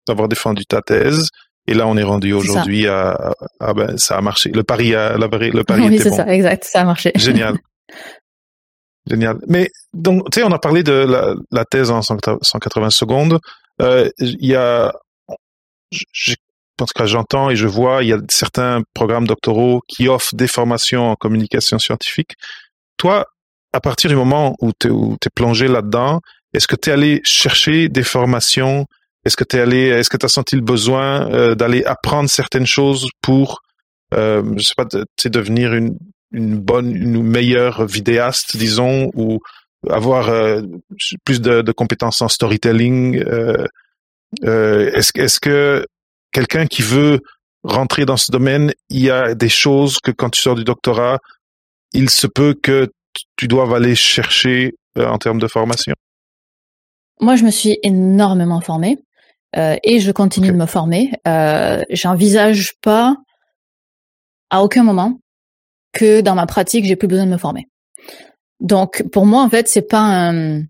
avoir défendu ta thèse. Et là, on est rendu aujourd'hui à, à, ben, ça a marché. Le pari, a, le pari oui, c'est ça, exact, ça a marché. Génial. Génial. Mais donc, tu sais, on a parlé de la, la thèse en 180 secondes. Euh, il y a je pense que j'entends et je vois, il y a certains programmes doctoraux qui offrent des formations en communication scientifique. Toi, à partir du moment où tu es, plongé là-dedans, est-ce que tu es allé chercher des formations? Est-ce que tu es allé, est-ce que tu as senti le besoin euh, d'aller apprendre certaines choses pour, euh, je sais pas, devenir une, une bonne, une meilleure vidéaste, disons, ou avoir euh, plus de, de, compétences en storytelling euh, est-ce, est-ce que quelqu'un qui veut rentrer dans ce domaine, il y a des choses que quand tu sors du doctorat, il se peut que tu doives aller chercher euh, en termes de formation? Moi, je me suis énormément formée euh, et je continue de me former. Euh, j'envisage pas à aucun moment que dans ma pratique, j'ai plus besoin de me former. Donc, pour moi, en fait, c'est pas un,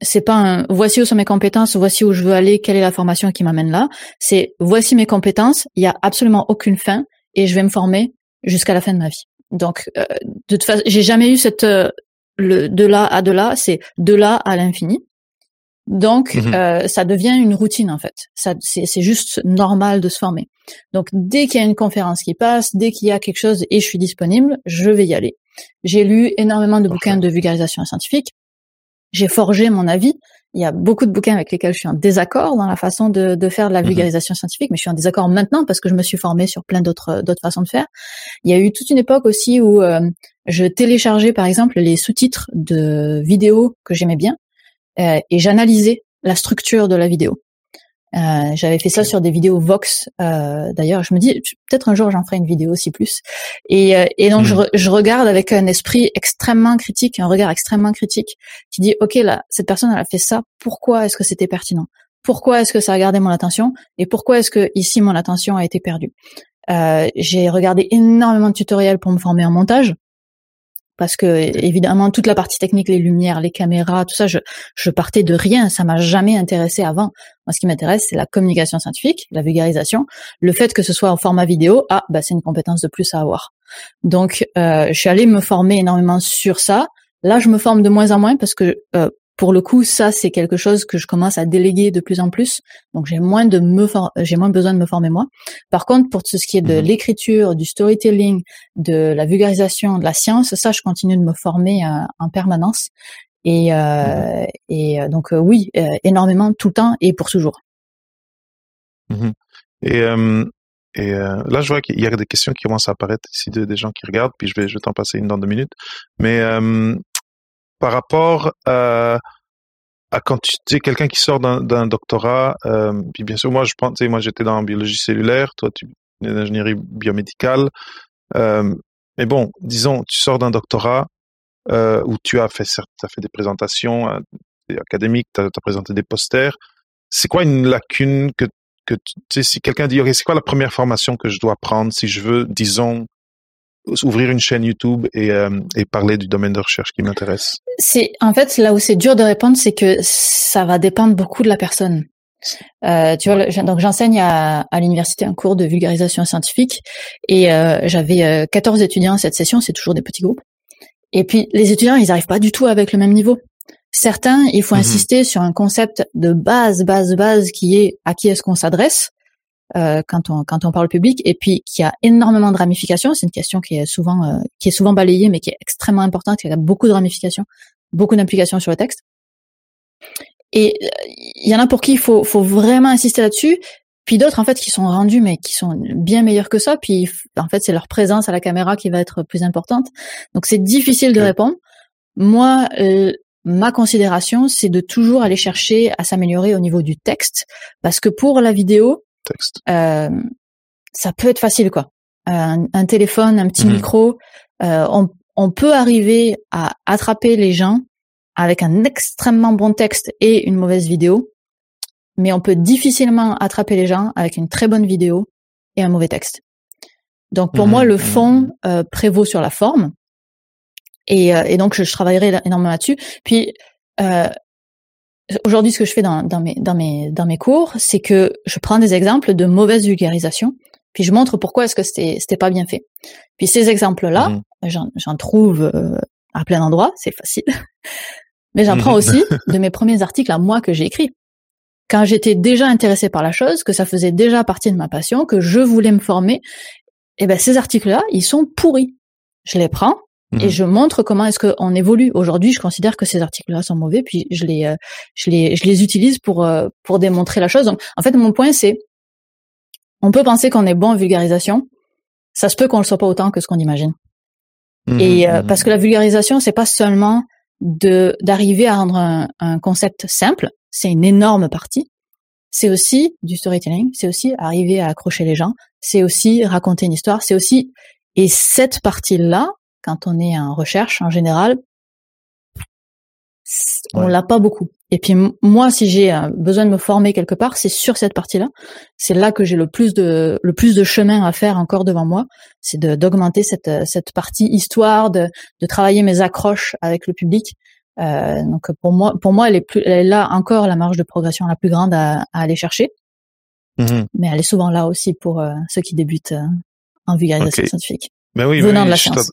c'est pas un voici où sont mes compétences, voici où je veux aller, quelle est la formation qui m'amène là. C'est voici mes compétences, il y a absolument aucune fin et je vais me former jusqu'à la fin de ma vie. Donc euh, de toute façon, j'ai jamais eu cette euh, le de là à de là, c'est de là à l'infini. Donc mhm. euh, ça devient une routine en fait. Ça c'est juste normal de se former. Donc dès qu'il y a une conférence qui passe, dès qu'il y a quelque chose et je suis disponible, je vais y aller. J'ai lu énormément de bouquins de vulgarisation scientifique j'ai forgé mon avis. Il y a beaucoup de bouquins avec lesquels je suis en désaccord dans la façon de, de faire de la mhm. vulgarisation scientifique, mais je suis en désaccord maintenant parce que je me suis formée sur plein d'autres d'autres façons de faire. Il y a eu toute une époque aussi où euh, je téléchargeais par exemple les sous-titres de vidéos que j'aimais bien euh, et j'analysais la structure de la vidéo. Euh, j'avais fait ça sur des vidéos Vox. Euh, D'ailleurs, je me dis peut-être un jour j'en ferai une vidéo aussi plus. Et, euh, et donc je, hmm. je, regarde avec un esprit extrêmement critique, un regard extrêmement critique, qui dit ok là cette personne elle a fait ça. Pourquoi est-ce que c'était pertinent? Pourquoi est-ce que ça a gardé mon attention? Et pourquoi est-ce que ici mon attention a été perdue? Euh, J'ai regardé énormément de tutoriels pour me former en montage parce que évidemment toute la partie technique, les lumières, les caméras, tout ça, je, partais de rien, ça m'a jamais intéressé avant. Moi, ce qui m'intéresse, c'est la communication scientifique, la vulgarisation, le fait que ce soit en format vidéo, ah, bah c'est une compétence de plus à avoir. Donc, euh, je suis allée me former énormément sur ça. Là, je me forme de moins en moins parce que euh, pour le coup, ça c'est quelque chose que je commence à déléguer de plus en plus. Donc j'ai moins de me j'ai moins besoin de me former moi. Par contre, pour tout ce qui est de mhm. l'écriture, du storytelling, de la vulgarisation, de la science, ça je continue de me former euh, en permanence. Et, euh, et euh, donc oui, énormément tout le temps et pour toujours. Mhm. Et, et là, je vois qu'il y a des questions qui commencent à apparaître ici de, des gens qui regardent, puis je vais, je vais t'en passer une dans deux minutes. Mais par rapport à, à quand tu es quelqu'un qui sort d'un doctorat, euh, puis bien sûr, moi, je pense, moi, j'étais dans la biologie cellulaire, toi, tu es l'ingénierie biomédicale. Euh, mais bon, disons, tu sors d'un doctorat euh, où tu as fait, as fait des présentations euh, académiques, tu as, présenté des posters. C'est quoi une lacune que, que tu sais, si quelqu'un dit, OK, c'est quoi la première formation que je dois prendre si je veux, disons, ouvrir une chaîne YouTube et, euh, et parler du domaine de recherche qui m'intéresse C'est en fait là où c'est dur de répondre, c'est que ça va dépendre beaucoup de la personne. Euh, tu vois, donc j'enseigne à, à l'université un cours de vulgarisation scientifique et euh, j'avais 14 étudiants cette session, c'est toujours des petits groupes. Et puis les étudiants, ils n'arrivent pas du tout avec le même niveau. Certains, il faut mhm. insister sur un concept de base, base, base qui est à qui est-ce qu'on s'adresse euh, quand on quand on parle public et puis qui a énormément de ramifications. C'est une question qui est souvent euh, qui est souvent balayée mais qui est extrêmement importante, qui a beaucoup de ramifications, beaucoup d'implications sur le texte. Et euh, il y en a pour qui il faut faut vraiment insister là-dessus. Puis d'autres en fait qui sont rendus mais qui sont bien meilleurs que ça. Puis en fait c'est leur présence à la caméra qui va être plus importante. Donc c'est difficile de répondre. Moi, euh, ma considération, c'est de toujours aller chercher à s'améliorer au niveau du texte, parce que pour la vidéo, euh, ça peut être facile, quoi. Un, téléphone, un petit mhm. micro, euh, on, on, peut arriver à attraper les gens avec un extrêmement bon texte et une mauvaise vidéo, mais on peut difficilement attraper les gens avec une très bonne vidéo et un mauvais texte. Donc pour mhm. moi, le mhm. fond euh, prévaut sur la forme. Et, euh, et donc, je, je, travaillerai énormément là-dessus. Puis, euh, aujourd'hui, ce que je fais dans, dans, mes, dans, mes, dans mes cours, c'est que je prends des exemples de mauvaise vulgarisation, puis je montre pourquoi est-ce que c'était, c'était pas bien fait. Puis ces exemples-là, mmh. j'en, trouve euh, à plein d'endroits, c'est facile. Mais j'en prends mmh. aussi de mes premiers articles à moi que j'ai écrits. Quand j'étais déjà intéressée par la chose, que ça faisait déjà partie de ma passion, que je voulais me former, eh ben ces articles-là, ils sont pourris. Je les prends, et mhm. je montre comment est-ce qu'on évolue. Aujourd'hui, je considère que ces articles-là sont mauvais, puis je les, euh, je les, je les utilise pour euh, pour démontrer la chose. Donc, en fait, mon point c'est, on peut penser qu'on est bon en vulgarisation, ça se peut qu'on le soit pas autant que ce qu'on imagine. Mhm, et euh, mhm. parce que la vulgarisation, c'est pas seulement de d'arriver à rendre un, un concept simple, c'est une énorme partie. C'est aussi du storytelling, c'est aussi arriver à accrocher les gens, c'est aussi raconter une histoire, c'est aussi et cette partie-là, quand on est en recherche en général, on l'a pas beaucoup. Et puis moi, si j'ai euh, besoin de me former quelque part, c'est sur cette partie-là. C'est là que j'ai le plus de le plus de chemin à faire encore devant moi. C'est d'augmenter cette cette partie histoire, de de travailler mes accroches avec le public. Euh, donc pour moi, pour moi, elle est plus, elle est là encore la marge de progression la plus grande à, aller chercher. Mm-hmm. Mais elle est souvent là aussi pour euh, ceux qui débutent euh, en vulgarisation scientifique. Ben oui, venant de la science.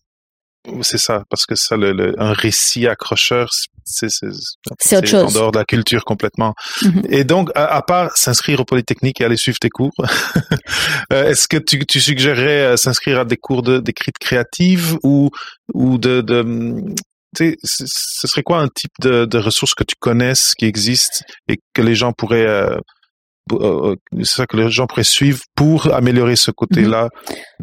C'est ça, parce que ça, le, un récit accrocheur, c'est. En dehors de la culture complètement. Mm-hmm. Et donc, à, part s'inscrire au Polytechnique et aller suivre tes cours, euh, est-ce que tu, tu suggérerais euh, s'inscrire à des cours d'écriture créative ou ou de, de tu sais, ce serait quoi un type de, de ressources que tu connaisses, qui existent et que les gens pourraient euh, euh, euh, c'est ça que les gens pourraient suivre pour améliorer ce côté-là,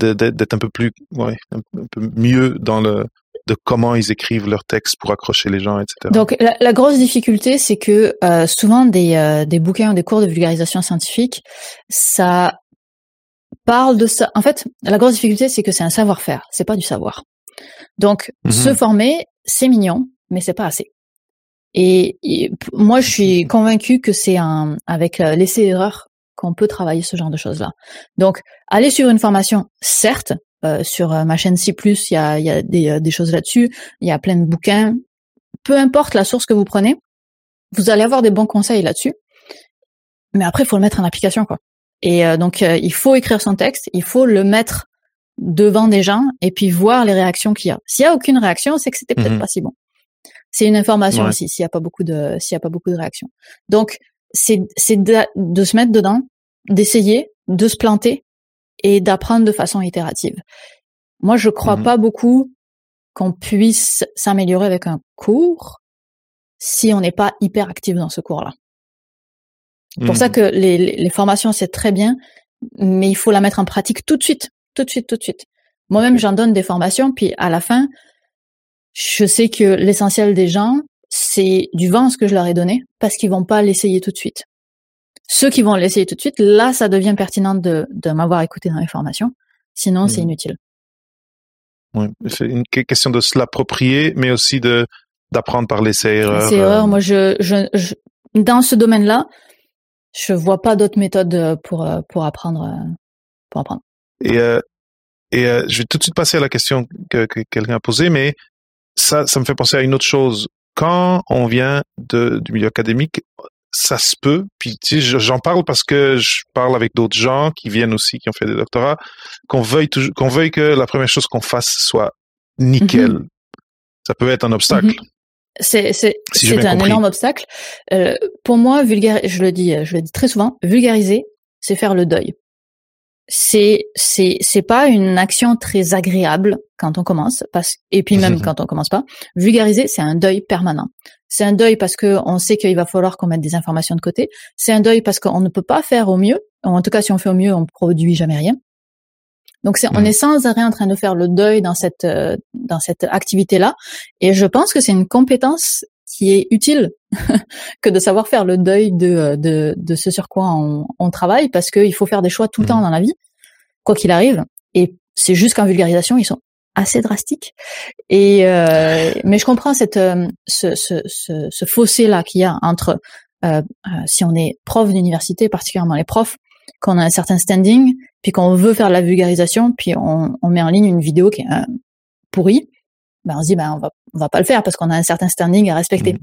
mhm. d'être un peu plus, ouais, un, peu mieux dans le de comment ils écrivent leurs textes pour accrocher les gens, etc. Donc la, grosse difficulté, c'est que euh, souvent des, des bouquins ou des cours de vulgarisation scientifique, ça parle de ça. En fait, la grosse difficulté, c'est que c'est un savoir-faire, c'est pas du savoir. Donc mhm. se former, c'est mignon, mais c'est pas assez. Et, moi, je suis convaincue que c'est un, avec l'essai-erreur qu'on peut travailler ce genre de choses-là. Donc, aller sur une formation, certes, euh, sur euh, ma chaîne C+, il y a, y a des, euh, des choses là-dessus, il y a plein de bouquins. Peu importe la source que vous prenez, vous allez avoir des bons conseils là-dessus. Mais après, il faut le mettre en application, quoi. Et donc, il faut écrire son texte, il faut le mettre devant des gens et puis voir les réactions qu'il y a. S'il y a aucune réaction, c'est que c'était peut-être mmh pas si bon. C'est une information aussi s'il y a pas beaucoup de s'il y a pas beaucoup de réactions. Donc c'est c'est de, de, se mettre dedans, d'essayer, de se planter et d'apprendre de façon itérative. Moi, je crois mmh pas beaucoup qu'on puisse s'améliorer avec un cours si on n'est pas hyper actif dans ce cours-là. C'est pour ça mmh. que les, les formations, c'est très bien, mais il faut la mettre en pratique tout de suite, tout de suite, tout de suite. Moi-même, j'en donne des formations, puis à la fin, je sais que l'essentiel des gens, c'est du vent ce que je leur ai donné, parce qu'ils vont pas l'essayer tout de suite. Ceux qui vont l'essayer tout de suite, là, ça devient pertinent de, de m'avoir écouté dans les formations. Sinon, c'est mmh. inutile. Oui, c'est une question de se l'approprier, mais aussi de d'apprendre par l'essai-erreur. L'essai-erreur, euh. moi, je, je, dans ce domaine-là, je vois pas d'autres méthodes pour pour apprendre pour apprendre. Et euh, et euh, je vais tout de suite passer à la question que, que quelqu'un a posée, mais ça, ça me fait penser à une autre chose. Quand on vient de, du milieu académique, ça se peut. Puis tu sais, j'en parle parce que je parle avec d'autres gens qui viennent aussi, qui ont fait des doctorats, qu'on veuille toujours, qu'on veuille que la première chose qu'on fasse soit nickel. Mm-hmm. Ça peut être un obstacle. C'est c'est c'est un énorme obstacle. Euh, pour moi, vulgaire, je le dis, je le dis très souvent, vulgariser, c'est faire le deuil. C'est c'est c'est pas une action très agréable quand on commence, parce et puis même quand on commence pas. Vulgariser, c'est un deuil permanent. C'est un deuil parce que on sait qu'il va falloir qu'on mette des informations de côté. C'est un deuil parce qu'on ne peut pas faire au mieux. En tout cas, si on fait au mieux, on produit jamais rien. Donc c'est, on est sans arrêt en train de faire le deuil dans cette euh, dans cette activité-là, et je pense que c'est une compétence qui est utile que de savoir faire le deuil de euh, de, de ce sur quoi on, on travaille, parce qu'il faut faire des choix tout le temps mmh. dans la vie, quoi qu'il arrive. Et c'est juste qu'en vulgarisation, ils sont assez drastiques. Et euh, mais je comprends cette ce, ce, ce, ce fossé là qu'il y a entre euh, si on est prof d'université, particulièrement les profs, qu'on a un certain standing, puis qu'on veut faire de la vulgarisation, puis on, on met en ligne une vidéo qui est euh, pourrie, ben on se dit ben on va on va pas le faire parce qu'on a un certain standing à respecter. Mmh.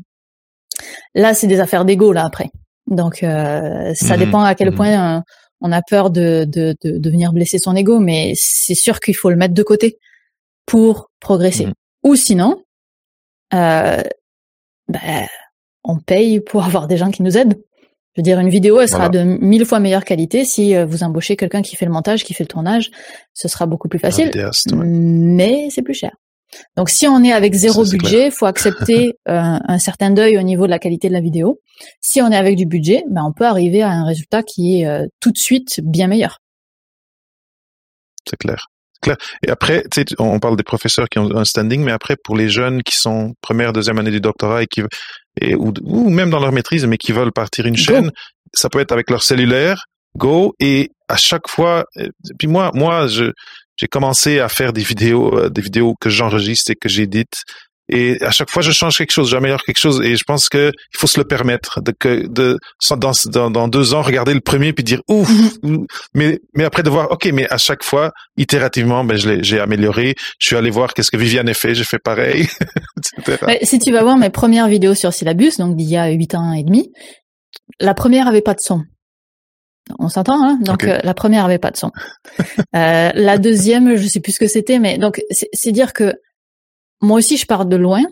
Là, c'est des affaires d'ego là après. Donc euh, ça mmh. dépend à quel mmh. point euh, on a peur de, de, de, de venir blesser son ego, mais c'est sûr qu'il faut le mettre de côté pour progresser. Ou sinon, euh, ben, on paye pour avoir des gens qui nous aident. Je veux dire, une vidéo, elle sera de mille fois meilleure qualité si vous embauchez quelqu'un qui fait le montage, qui fait le tournage. Ce sera beaucoup plus facile, mais c'est plus cher. Donc, si on est avec zéro budget, il faut accepter euh, un certain deuil au niveau de la qualité de la vidéo. Si on est avec du budget, ben, on peut arriver à un résultat qui est euh, tout de suite bien meilleur. C'est clair. Claire. Et après, on parle des professeurs qui ont un standing, mais après, pour les jeunes qui sont première, deuxième année du doctorat et qui, et, ou, ou même dans leur maîtrise, mais qui veulent partir une chaîne, ça peut être avec leur cellulaire, go, et à chaque fois, euh, puis moi, moi, je, j'ai commencé à faire des vidéos, euh, des vidéos que j'enregistre et que j'édite et à chaque fois, je change quelque chose, j'améliore quelque chose. Et je pense que il faut se le permettre de que de dans, dans, dans deux ans regarder le premier puis dire ouf. Mhm. mais mais après de voir ok, mais à chaque fois itérativement, ben je l'ai j'ai amélioré. Je suis allé voir qu'est-ce que Viviane a fait, j'ai fait pareil, etc. si tu vas voir mes premières vidéos sur Syllabus, donc d'il y a huit ans et demi, la première avait pas de son. On s'entend, hein? Donc euh, la première avait pas de son. euh, la deuxième, je sais plus ce que c'était, mais donc c'est dire que moi aussi, je pars de loin.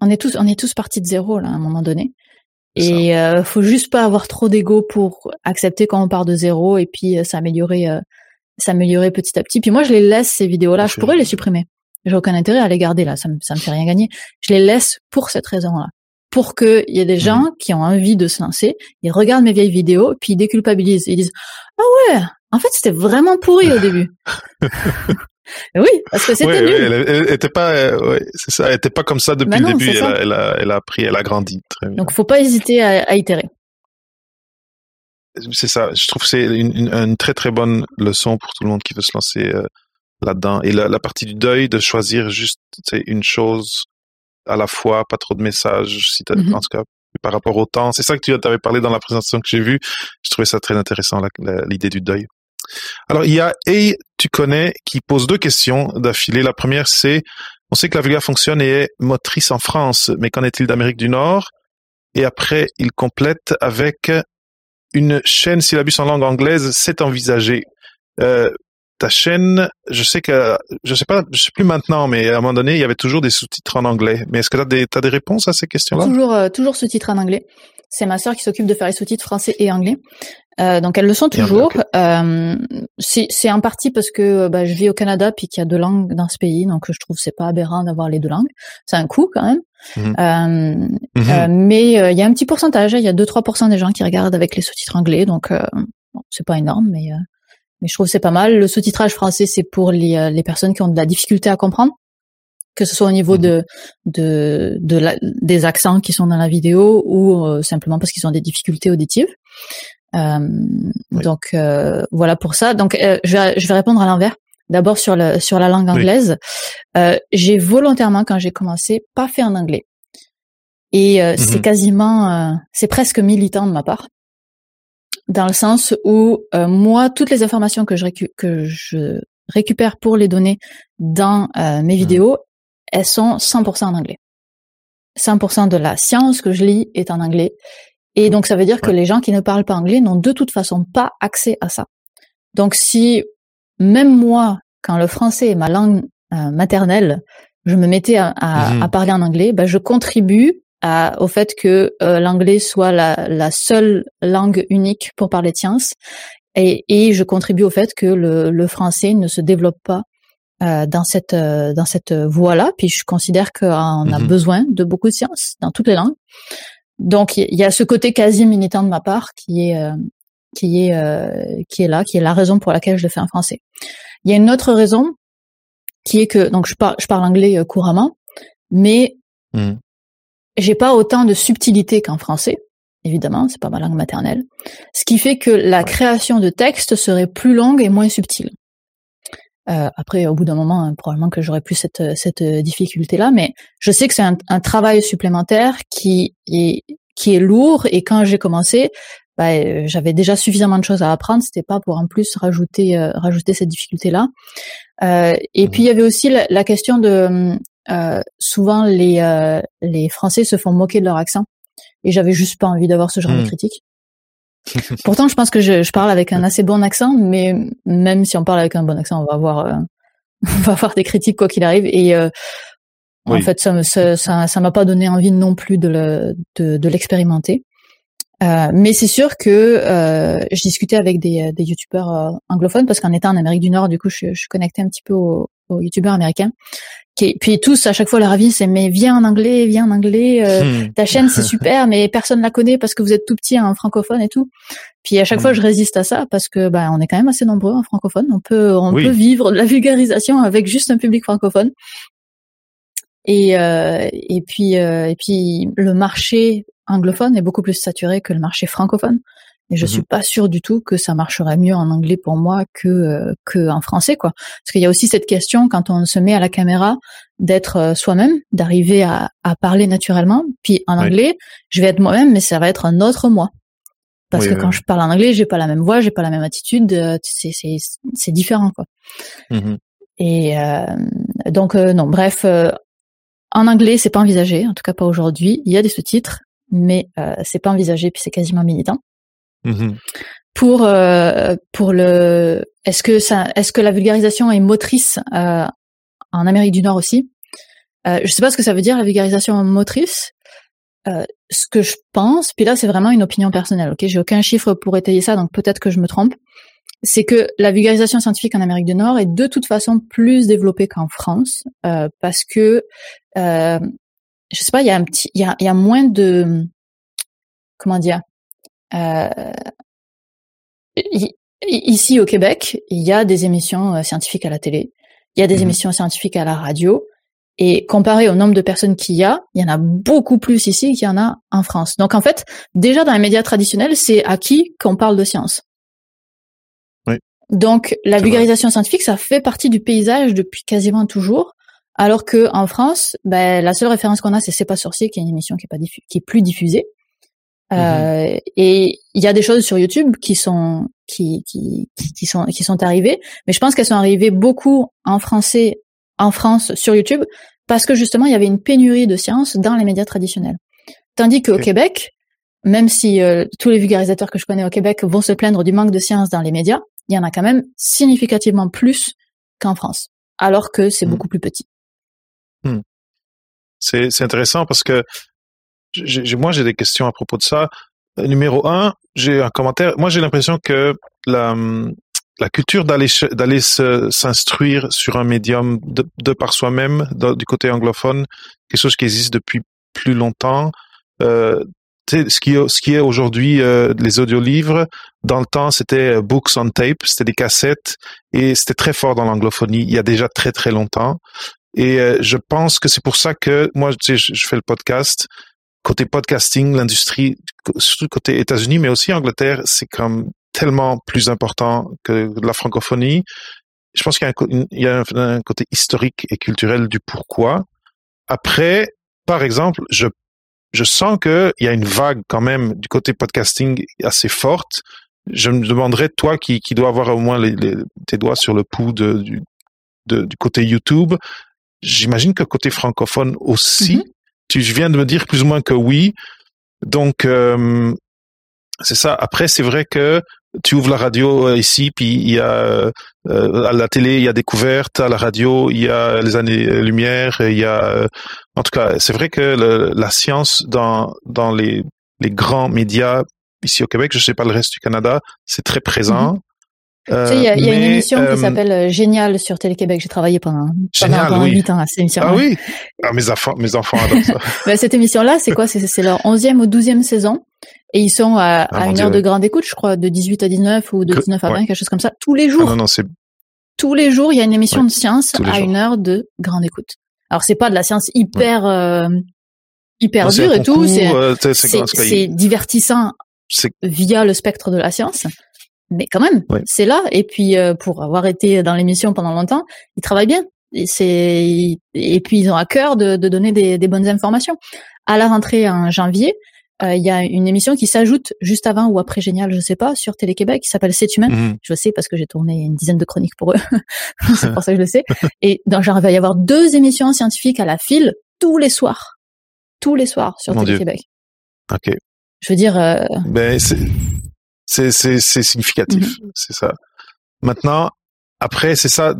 On est tous, on est tous partis de zéro là à un moment donné. Et euh, faut juste pas avoir trop d'ego pour accepter quand on part de zéro et puis euh, s'améliorer, euh, s'améliorer petit à petit. Puis moi, je les laisse ces vidéos-là. Je pourrais les supprimer. J'ai aucun intérêt à les garder là. Ça me, ça me fait rien gagner. Je les laisse pour cette raison-là, pour qu'il y ait des gens mmh. qui ont envie de se lancer. Ils regardent mes vieilles vidéos puis ils déculpabilisent. Ils disent ah ouais, en fait c'était vraiment pourri au début. Oui, parce que c'était nul. elle, était pas, euh, c'est ça, elle était pas comme ça depuis le début. Elle a, elle a, elle, a, appris, elle a grandi. Très bien. Donc, faut pas hésiter à, à itérer. C'est ça. Je trouve que c'est une, une, très très bonne leçon pour tout le monde qui veut se lancer euh, là-dedans. Et la, la, partie du deuil, de choisir juste une chose à la fois, pas trop de messages, si mm-hmm. en tout cas par rapport au temps. C'est ça que tu avais parlé dans la présentation que j'ai vue. Je trouvais ça très intéressant, l'idée du deuil. Alors, il y a A, tu connais, qui pose deux questions d'affilée. La première, c'est, on sait que la vulga fonctionne et est motrice en France, mais qu'en est-il d'Amérique du Nord? Et après, il complète avec une chaîne syllabus en langue anglaise, c'est envisagé. Euh, ta chaîne, je sais que, je sais pas, je sais plus maintenant, mais à un moment donné, il y avait toujours des sous-titres en anglais. Mais est-ce que tu as des, des réponses à ces questions-là? Toujours, euh, toujours sous-titres en anglais. C'est ma sœur qui s'occupe de faire les sous-titres français et anglais. Euh, donc elles le sont toujours. Euh, c'est en partie parce que bah, je vis au Canada puis qu'il y a deux langues dans ce pays, donc je trouve c'est pas aberrant d'avoir les deux langues. C'est un coût quand même. Mhm. Mhm. mais il y a un petit pourcentage, il y a 2-3% des gens qui regardent avec les sous-titres anglais, donc c'est pas énorme, mais mais je trouve c'est pas mal. Le sous-titrage français c'est pour les, les personnes qui ont de la difficulté à comprendre que ce soit au niveau mhm. de de, de la, des accents qui sont dans la vidéo ou simplement parce qu'ils ont des difficultés auditives. Euh, donc euh, voilà pour ça. Donc euh, je vais je vais répondre à l'envers. D'abord sur le sur la langue anglaise, j'ai volontairement quand j'ai commencé pas fait en anglais. Et c'est mhm. quasiment, c'est presque militant de ma part, dans le sens où moi toutes les informations que je, que je récupère pour les donner dans mes mhm. vidéos, elles sont 100% en anglais. 100% de la science que je lis est en anglais Et donc, ça veut dire que les gens qui ne parlent pas anglais n'ont de toute façon pas accès à ça. Donc, si même moi, quand le français est ma langue euh, maternelle, je me mettais à, mhm. parler en anglais, ben, je contribue à, au fait que euh, l'anglais soit la, la, seule langue unique pour parler de science. Et, et je contribue au fait que le, le français ne se développe pas euh, dans cette euh, dans cette voie-là. Puis je considère qu'on a mhm. besoin de beaucoup de sciences dans toutes les langues. Donc il y, a ce côté quasi militant de ma part qui est qui est qui est là, qui est la raison pour laquelle je le fais en français. Il y a une autre raison qui est que donc je parle je parle anglais couramment, mais mhm. J'ai pas autant de subtilité qu'en français. Évidemment, c'est pas ma langue maternelle. Ce qui fait que la création de texte serait plus longue et moins subtile. Euh, après, au bout d'un moment, hein, probablement que j'aurais plus cette, cette difficulté-là, mais je sais que c'est un, un, travail supplémentaire qui est, qui est lourd. Et quand j'ai commencé, bah, euh, j'avais déjà suffisamment de choses à apprendre. C'était pas pour en plus rajouter euh, rajouter cette difficulté-là. Euh, et mmh. puis il y avait aussi la, la question de euh, souvent les les Français se font moquer de leur accent. Et j'avais juste pas envie d'avoir ce genre de mmh. critique. Pourtant, je pense que je, je, parle avec un assez bon accent, mais même si on parle avec un bon accent, on va avoir, euh, on va avoir des critiques quoi qu'il arrive. Et euh, en fait, ça, ça, ça, ça m'a pas donné envie non plus de, le, de, de l'expérimenter. Euh, mais c'est sûr que euh, je discutais avec des, des youtubeurs euh, anglophones parce qu'en étant en Amérique du Nord, du coup, je, je connectais un petit peu aux, aux youtubeurs américains qui, puis tous à chaque fois leur avis c'est mais viens en anglais, viens en anglais, euh, hmm. ta chaîne c'est super, mais personne la connaît parce que vous êtes tout petit en francophone et tout. Puis à chaque fois hmm. je résiste à ça parce que bah on est quand même assez nombreux en francophone, on peut on peut vivre de la vulgarisation avec juste un public francophone. Et euh, et puis euh, et puis le marché anglophone est beaucoup plus saturé que le marché francophone. Et je mmh suis pas sûre du tout que ça marcherait mieux en anglais pour moi que euh, que en français quoi. Parce qu'il y a aussi cette question quand on se met à la caméra d'être euh, soi-même, d'arriver à, à parler naturellement. Puis en anglais, je vais être moi-même, mais ça va être un autre moi. Parce que quand je parle en anglais, j'ai pas la même voix, j'ai pas la même attitude. Euh, c'est c'est c'est différent quoi. Mmh Et euh, donc non, bref, en anglais c'est pas envisagé, en tout cas pas aujourd'hui. Il y a des sous-titres, mais c'est pas envisagé puis c'est quasiment militant. Mhm. Pour euh, pour le est-ce que ça est-ce que la vulgarisation est motrice euh, en Amérique du Nord aussi? Euh, Je sais pas ce que ça veut dire la vulgarisation motrice. Euh, ce que je pense, puis là c'est vraiment une opinion personnelle. Ok, j'ai aucun chiffre pour étayer ça, donc peut-être que je me trompe. C'est que la vulgarisation scientifique en Amérique du Nord est de toute façon plus développée qu'en France euh, parce que euh, je sais pas, il y a un petit, il y a, y a moins de comment dire euh, ici au Québec, il y a des émissions euh, scientifiques à la télé, il y a des mmh émissions scientifiques à la radio, et comparé au nombre de personnes qu'il y a, il y en a beaucoup plus ici qu'il y en a en France. Donc en fait, déjà dans les médias traditionnels, c'est à qui qu'on parle de science. Oui. Donc la vulgarisation scientifique, ça fait partie du paysage depuis quasiment toujours. Alors que en France, ben, la seule référence qu'on a, c'est C'est pas sorcier, qui est une émission qui est pas qui est plus diffusée. Mhm. Euh, et il y a des choses sur YouTube qui sont qui, qui, qui sont qui sont arrivées, mais je pense qu'elles sont arrivées beaucoup en français en France sur YouTube parce que justement il y avait une pénurie de science dans les médias traditionnels. Tandis qu'au Québec, même si euh, tous les vulgarisateurs que je connais au Québec vont se plaindre du manque de science dans les médias, il y en a quand même significativement plus qu'en France, alors que c'est mhm. beaucoup plus petit. C'est intéressant parce que moi, j'ai des questions à propos de ça. Euh, numéro un, j'ai un commentaire. Moi, j'ai l'impression que la, la culture d'aller d'aller s'instruire sur un médium de, par soi-même du côté anglophone, quelque chose qui existe depuis plus longtemps. Euh, ce qui ce qui est aujourd'hui euh, les audiolivres, dans le temps, c'était books on tape, c'était des cassettes et c'était très fort dans l'anglophonie il y a déjà très très longtemps. Et je pense que c'est pour ça que moi, tu sais, je fais le podcast côté podcasting, l'industrie, surtout côté États-Unis, mais aussi Angleterre, c'est comme tellement plus important que la francophonie. Je pense qu'il y a, un, côté historique et culturel du pourquoi. Après, par exemple, je, je sens qu'il y a une vague quand même du côté podcasting assez forte. Je me demanderais, toi qui, qui dois avoir au moins les, tes doigts sur le pouls de, du, du côté YouTube, j'imagine que côté francophone aussi, mm-hmm. Tu viens de me dire plus ou moins que oui. Donc, euh, C'est ça. Après, c'est vrai que tu ouvres la radio euh, ici, puis il y a euh, à la télé, il y a découverte, à la radio, il y a les années-lumière, il y a, en tout cas, c'est vrai que la science dans dans les les grands médias ici au Québec, je sais pas le reste du Canada, c'est très présent. Euh, il y a, y a une émission qui euh, s'appelle euh, Génial sur Télé-Québec. J'ai travaillé pendant, pendant, 8 ans à cette émission. Ah oui ah, mes, enfants, mes enfants adorent ça. bah, cette émission-là, c'est quoi? C'est leur 11e ou 12e saison. Et ils sont à, ah, à une heure de grande écoute, je crois, de 18 à 19 ou de 19 à 20, quelque chose comme ça, tous les jours. Ah, non, non, c'est... Tous les jours, il y a une émission de science à une heure de grande écoute. Alors, c'est pas de la science hyper... Euh, hyper dure et tout, c'est divertissant via le spectre de la science mais quand même, c'est là. Et puis euh, pour avoir été dans l'émission pendant longtemps, ils travaillent bien. Et c'est et puis ils ont à cœur de, de donner des, des, bonnes informations. À la rentrée en janvier, euh, il y a une émission qui s'ajoute juste avant ou après Génial, je sais pas, sur Télé-Québec, qui s'appelle C'est humain. Mhm. Je sais parce que j'ai tourné une dizaine de chroniques pour eux. c'est pour ça que je le sais. Et dans genre, il va y avoir deux émissions scientifiques à la file tous les soirs, tous les soirs sur Télé-Québec. Ok. Je veux dire. Euh... Ben c'est c'est c'est c'est significatif, mhm. c'est ça. Maintenant, après, c'est ça,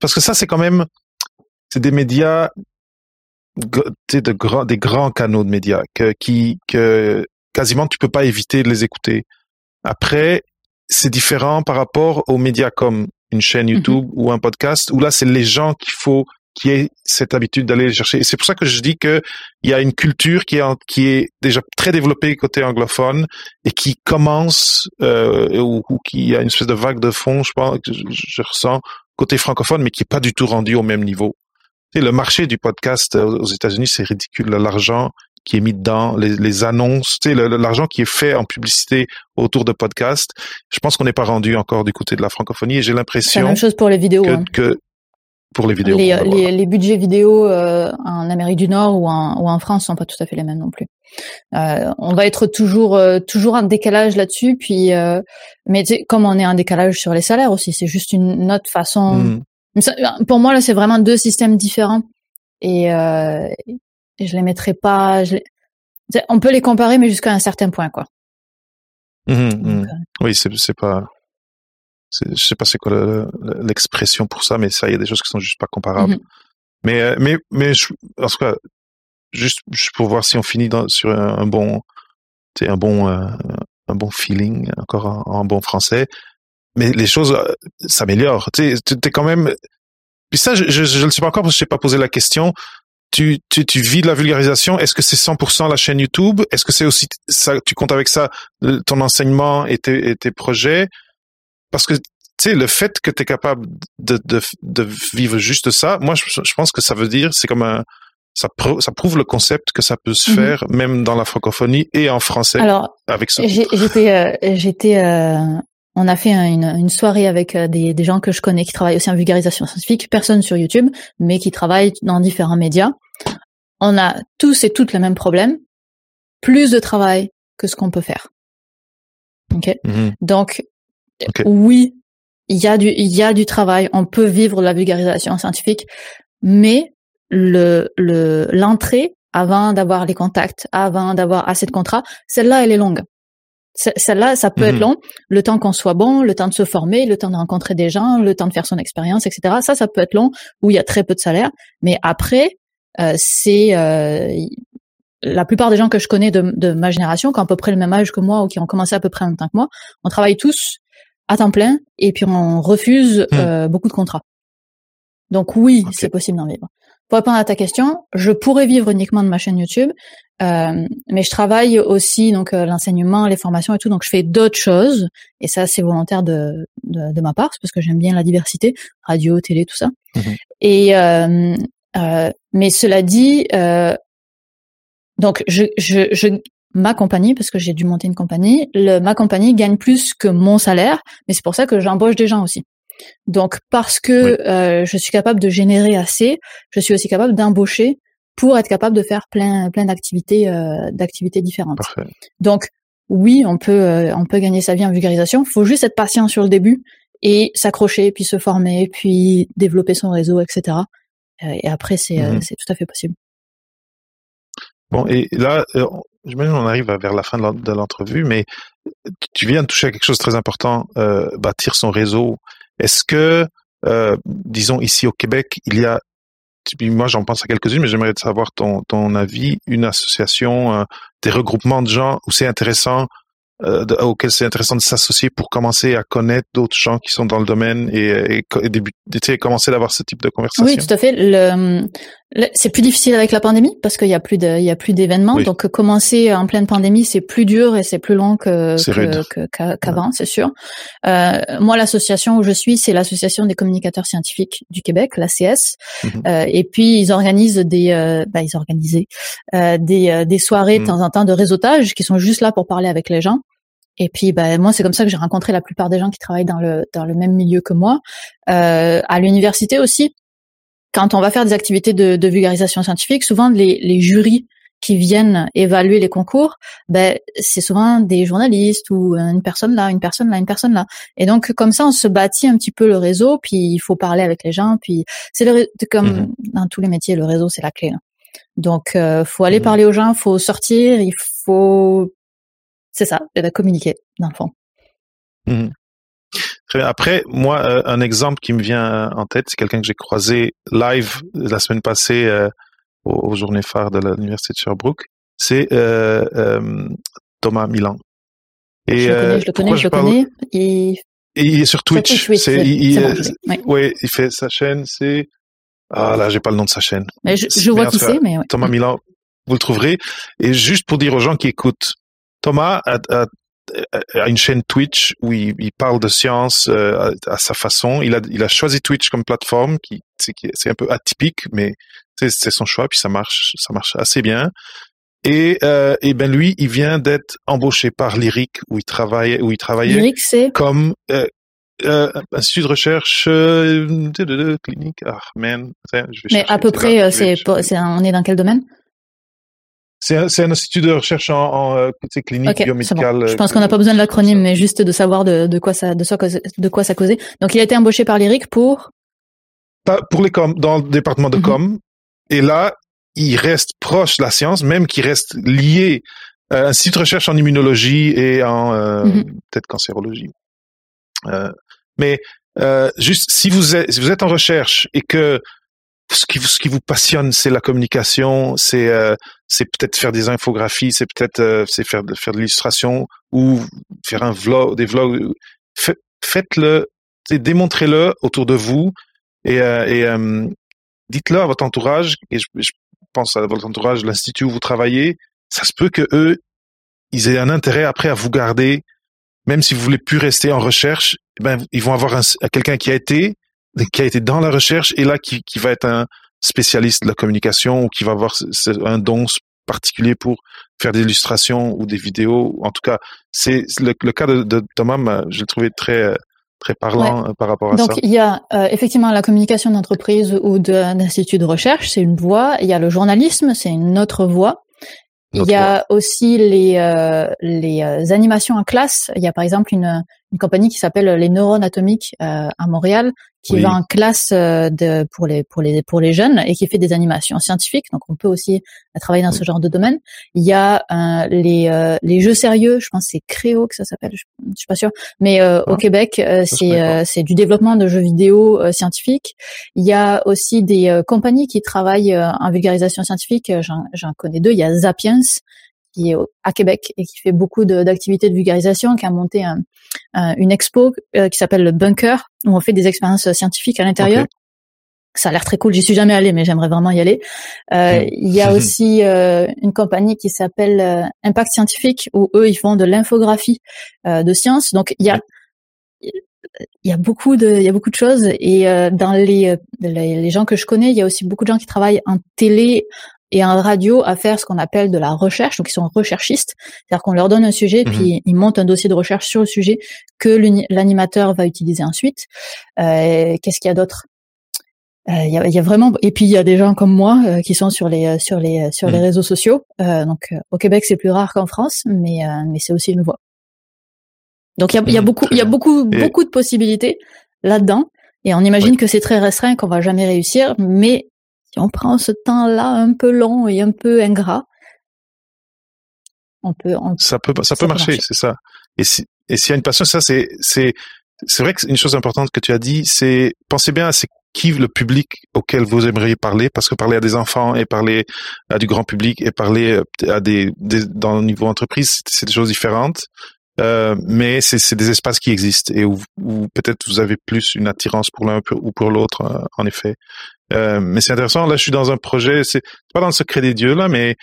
parce que ça, c'est quand même, c'est des médias, de grands, des grands canaux de médias que, qui, que quasiment tu peux pas éviter de les écouter. Après, c'est différent par rapport aux médias comme une chaîne mhm. YouTube ou un podcast où là, c'est les gens qu'il faut qui ait cette habitude d'aller les chercher. Et c'est pour ça que je dis que il y a une culture qui est qui est déjà très développée côté anglophone et qui commence euh, ou, ou qui a une espèce de vague de fond, je pense, que je, ressens côté francophone, mais qui est pas du tout rendu au même niveau. Et le marché du podcast euh, aux États-Unis, c'est ridicule. L'argent qui est mis dedans, les, les annonces, tu sais, l'argent qui est fait en publicité autour de podcasts. Je pense qu'on n'est pas rendu encore du côté de la francophonie et j'ai l'impression. C'est la même chose pour les vidéos. Que, hein. que pour les vidéos. Les, les, budgets vidéo euh, en Amérique du Nord ou en, ou en France sont pas tout à fait les mêmes non plus. Euh, on va être toujours euh, toujours en décalage là-dessus, puis euh, mais comme on est en décalage sur les salaires aussi, c'est juste une autre façon. Hmm. pour moi là, c'est vraiment deux systèmes différents et, et je les mettrai pas. Je on peut les comparer, mais jusqu'à un certain point, quoi. Mmh, mmh. oui, c'est pas je sais pas c'est quoi l'expression pour ça, mais ça, il y a des choses qui sont juste pas comparables. Mm-hmm. Mais, euh, mais, mais, en tout cas, juste, pour voir si on finit dans, sur un, bon, un bon, euh, un bon feeling, encore en, bon français. Mais les choses euh, s'améliorent. Tu es quand même. Puis ça, je, je, ne sais pas encore parce que je n'ai pas posé la question. Tu, tu, tu vis de la vulgarisation. Est-ce que c'est 100% la chaîne YouTube? Est-ce que c'est aussi ça Tu comptes avec ça ton enseignement et tes, et tes projets? Parce que tu sais, le fait que tu es capable de, de, de, vivre juste ça, moi, je, je pense que ça veut dire, c'est comme un, ça, ça prouve le concept que ça peut se mhm. faire même dans la francophonie et en français Alors, avec ça. J'étais, euh, j'étais, euh, on a fait une, une soirée avec euh, des, des, gens que je connais qui travaillent aussi en vulgarisation scientifique, personne sur YouTube, mais qui travaillent dans différents médias. On a tous et toutes le même problème, plus de travail que ce qu'on peut faire. Ok? Mhm. Donc oui, il y a du il y a du travail, on peut vivre la vulgarisation scientifique, mais le le l'entrée avant d'avoir les contacts, avant d'avoir assez de contrats, celle-là elle est longue. Celle-là, ça peut être mhm. long, le temps qu'on soit bon, le temps de se former, le temps de rencontrer des gens, le temps de faire son expérience, etc. Ça, ça peut être long, où il y a très peu de salaire. Mais après, euh, c'est euh, la plupart des gens que je connais de, de, ma génération, qui ont à peu près le même âge que moi ou qui ont commencé à peu près en même temps que moi, on travaille tous à temps plein et puis on refuse hmm. euh, beaucoup de contrats. Donc oui, c'est possible d'en vivre. Pour répondre à ta question, je pourrais vivre uniquement de ma chaîne YouTube, euh, mais je travaille aussi donc euh, l'enseignement, les formations et tout, donc je fais d'autres choses et ça c'est volontaire de, de, de ma part, parce que j'aime bien la diversité, radio, télé, tout ça. Mhm. Et euh, euh, mais cela dit, donc je, je, je ma compagnie, parce que j'ai dû monter une compagnie, le, ma compagnie gagne plus que mon salaire, mais c'est pour ça que j'embauche des gens aussi. Donc parce que euh, je suis capable de générer assez, je suis aussi capable d'embaucher pour être capable de faire plein plein d'activités euh, d'activités différentes. Donc oui, on peut euh, on peut gagner sa vie en vulgarisation. Il faut juste être patient sur le début et s'accrocher, puis se former, puis développer son réseau, etc. et après c'est mmh c'est tout à fait possible. Bon, et là, j'imagine on arrive vers la fin de l'entrevue, mais tu viens de toucher à quelque chose de très important, euh, bâtir son réseau. Est-ce que, euh, disons ici au Québec, il y a, moi j'en pense à quelques-unes, mais j'aimerais savoir ton, ton avis, une association, euh, des regroupements de gens où c'est intéressant euh, auquel c'est intéressant de s'associer pour commencer à connaître d'autres gens qui sont dans le domaine et, et, et commencer d'avoir ce type de conversation. Oui, tout à fait. Le, c'est plus difficile avec la pandémie parce qu'il y a plus de, il y a plus d'événements. Donc commencer en pleine pandémie, c'est plus dur et c'est plus long que, qu'avant, c'est sûr. Euh, moi, l'association où je suis, c'est l'association des communicateurs scientifiques du Québec, l'ACS. Mhm. euh, et puis ils organisent des, euh, bah, ils organisaient euh, des, euh, des soirées de mhm. temps en temps de réseautage qui sont juste là pour parler avec les gens. Et puis, bah, moi, c'est comme ça que j'ai rencontré la plupart des gens qui travaillent dans le dans le même milieu que moi. Euh, à l'université aussi, quand on va faire des activités de, de vulgarisation scientifique, souvent les, les, jurys qui viennent évaluer les concours, ben c'est souvent des journalistes ou une personne là, une personne là, une personne là. Et donc comme ça, on se bâtit un petit peu le réseau, puis il faut parler avec les gens, puis c'est comme mhm. dans tous les métiers, le réseau c'est la clé. Donc euh, faut aller mhm. parler aux gens, faut sortir, il faut c'est ça, communiquer dans le fond. Après, moi, euh, un exemple qui me vient en tête, c'est quelqu'un que j'ai croisé live la semaine passée euh, aux, journées phares de l'université de Sherbrooke. C'est euh, Thomas Milan. Et, je le connais, je le connais, je le connais. Et... il est sur Twitch. Oui, il, ouais, il fait sa chaîne. C'est ah là, j'ai pas le nom de sa chaîne. Mais je, vois qui c'est, mais Thomas Milan, vous le trouverez. Et juste pour dire aux gens qui écoutent, Thomas a, a a une chaîne Twitch où il, parle de science euh, à, sa façon. Il a, il a choisi Twitch comme plateforme, qui c'est un peu atypique, mais c'est son choix, puis ça marche, ça marche assez bien. Et, euh, et ben lui, il vient d'être embauché par Lyric où il travaille, où il travaillait Lyric, comme euh, euh, institut de recherche euh, clinique. Ah man, je vais mais à peu près, euh, c'est, on est dans quel domaine? C'est un, un, institut de recherche en, en euh, clinique biomédicale. Je pense qu'on n'a pas besoin de l'acronyme, mais juste de savoir de, de, quoi ça de, de quoi ça causait. Donc il a été embauché par l'IRIC pour? Pour les com dans le département de mhm. com. Et là, il reste proche de la science, même qu'il reste lié à un institut de recherche en immunologie et en euh, mhm. peut-être cancérologie. Euh, mais euh, juste si vous êtes si vous êtes en recherche et que ce qui, ce qui vous passionne, c'est la communication, c'est euh, peut-être faire des infographies, c'est peut-être euh, faire faire de l'illustration ou faire un vlog, des vlogs. Faites-le, démontrez-le autour de vous et, euh, et dites-le à votre entourage. Et je, je pense à votre entourage, l'institut où vous travaillez. Ça se peut que eux, ils aient un intérêt après à vous garder, même si vous voulez plus rester en recherche. Eh ben, ils vont avoir quelqu'un qui a été qui a été dans la recherche et là qui, qui va être un spécialiste de la communication ou qui va avoir un don particulier pour faire des illustrations ou des vidéos. En tout cas, c'est le, le, cas de, de Thomas, je l'ai trouvé très très parlant euh, par rapport à ça. Donc il y a euh, effectivement la communication d'entreprise ou d'institut de recherche, c'est une voie. Il y a le journalisme, c'est une autre voie. Il y a aussi les euh, les animations en classe. Il y a par exemple une une compagnie qui s'appelle les neurones atomiques à Montréal qui va en classe euh, de, pour les pour les pour les jeunes et qui fait des animations scientifiques. Donc on peut aussi euh, travailler dans ce genre de domaine. Il y a euh, les euh, les jeux sérieux, je pense c'est Créo que ça s'appelle, je, suis pas sûre, mais au ah, Québec c'est c'est du développement de jeux vidéo scientifiques. Il y a aussi des compagnies qui travaillent en vulgarisation scientifique. J'en connais deux. Il y a Zapiens qui est à Québec et qui fait beaucoup d'activités de, vulgarisation, qui a monté un, une expo qui s'appelle le Bunker, où on fait des expériences scientifiques à l'intérieur. Ça a l'air très cool. J'y suis jamais allée, mais j'aimerais vraiment y aller. Euh, hmm. Il y a aussi euh, une compagnie qui s'appelle euh, Impact Scientifique, où eux ils font de l'infographie de science. Donc il y a il y a beaucoup de il y a beaucoup de choses et dans les, les, les gens que je connais il y a aussi beaucoup de gens qui travaillent en télé et en radio à faire ce qu'on appelle de la recherche, donc ils sont recherchistes, c'est-à-dire qu'on leur donne un sujet, mhm. puis ils montent un dossier de recherche sur le sujet que l'animateur va utiliser ensuite. Euh, Qu'est-ce qu'il y a d'autre? Euh, il y, a, y, a, vraiment et puis il y a des gens comme moi euh, qui sont sur les sur les sur les mhm. réseaux sociaux. Euh, donc au Québec c'est plus rare qu'en France, mais mais c'est aussi une voie. Donc il y a, y a mhm. beaucoup il y a beaucoup beaucoup de possibilités là-dedans et on imagine que c'est très restreint qu'on va jamais réussir, mais on prend ce temps-là un peu long et un peu ingrat, on peut. ça peut, ça, peut marcher, c'est ça. Et si, et s'il y a une passion, ça c'est, c'est, c'est vrai que une chose importante que tu as dit, c'est pensez bien à ce qui le public auquel vous aimeriez parler, parce que parler à des enfants et parler à du grand public et parler euh, à des, des dans le niveau entreprise, c'est des choses différentes. Euh, mais c'est des espaces qui existent et où, peut-être vous avez plus une attirance pour l'un ou pour l'autre, euh, en effet. Euh, mais c'est intéressant. Là, je suis dans un projet, c'est pas dans le secret des dieux là, mais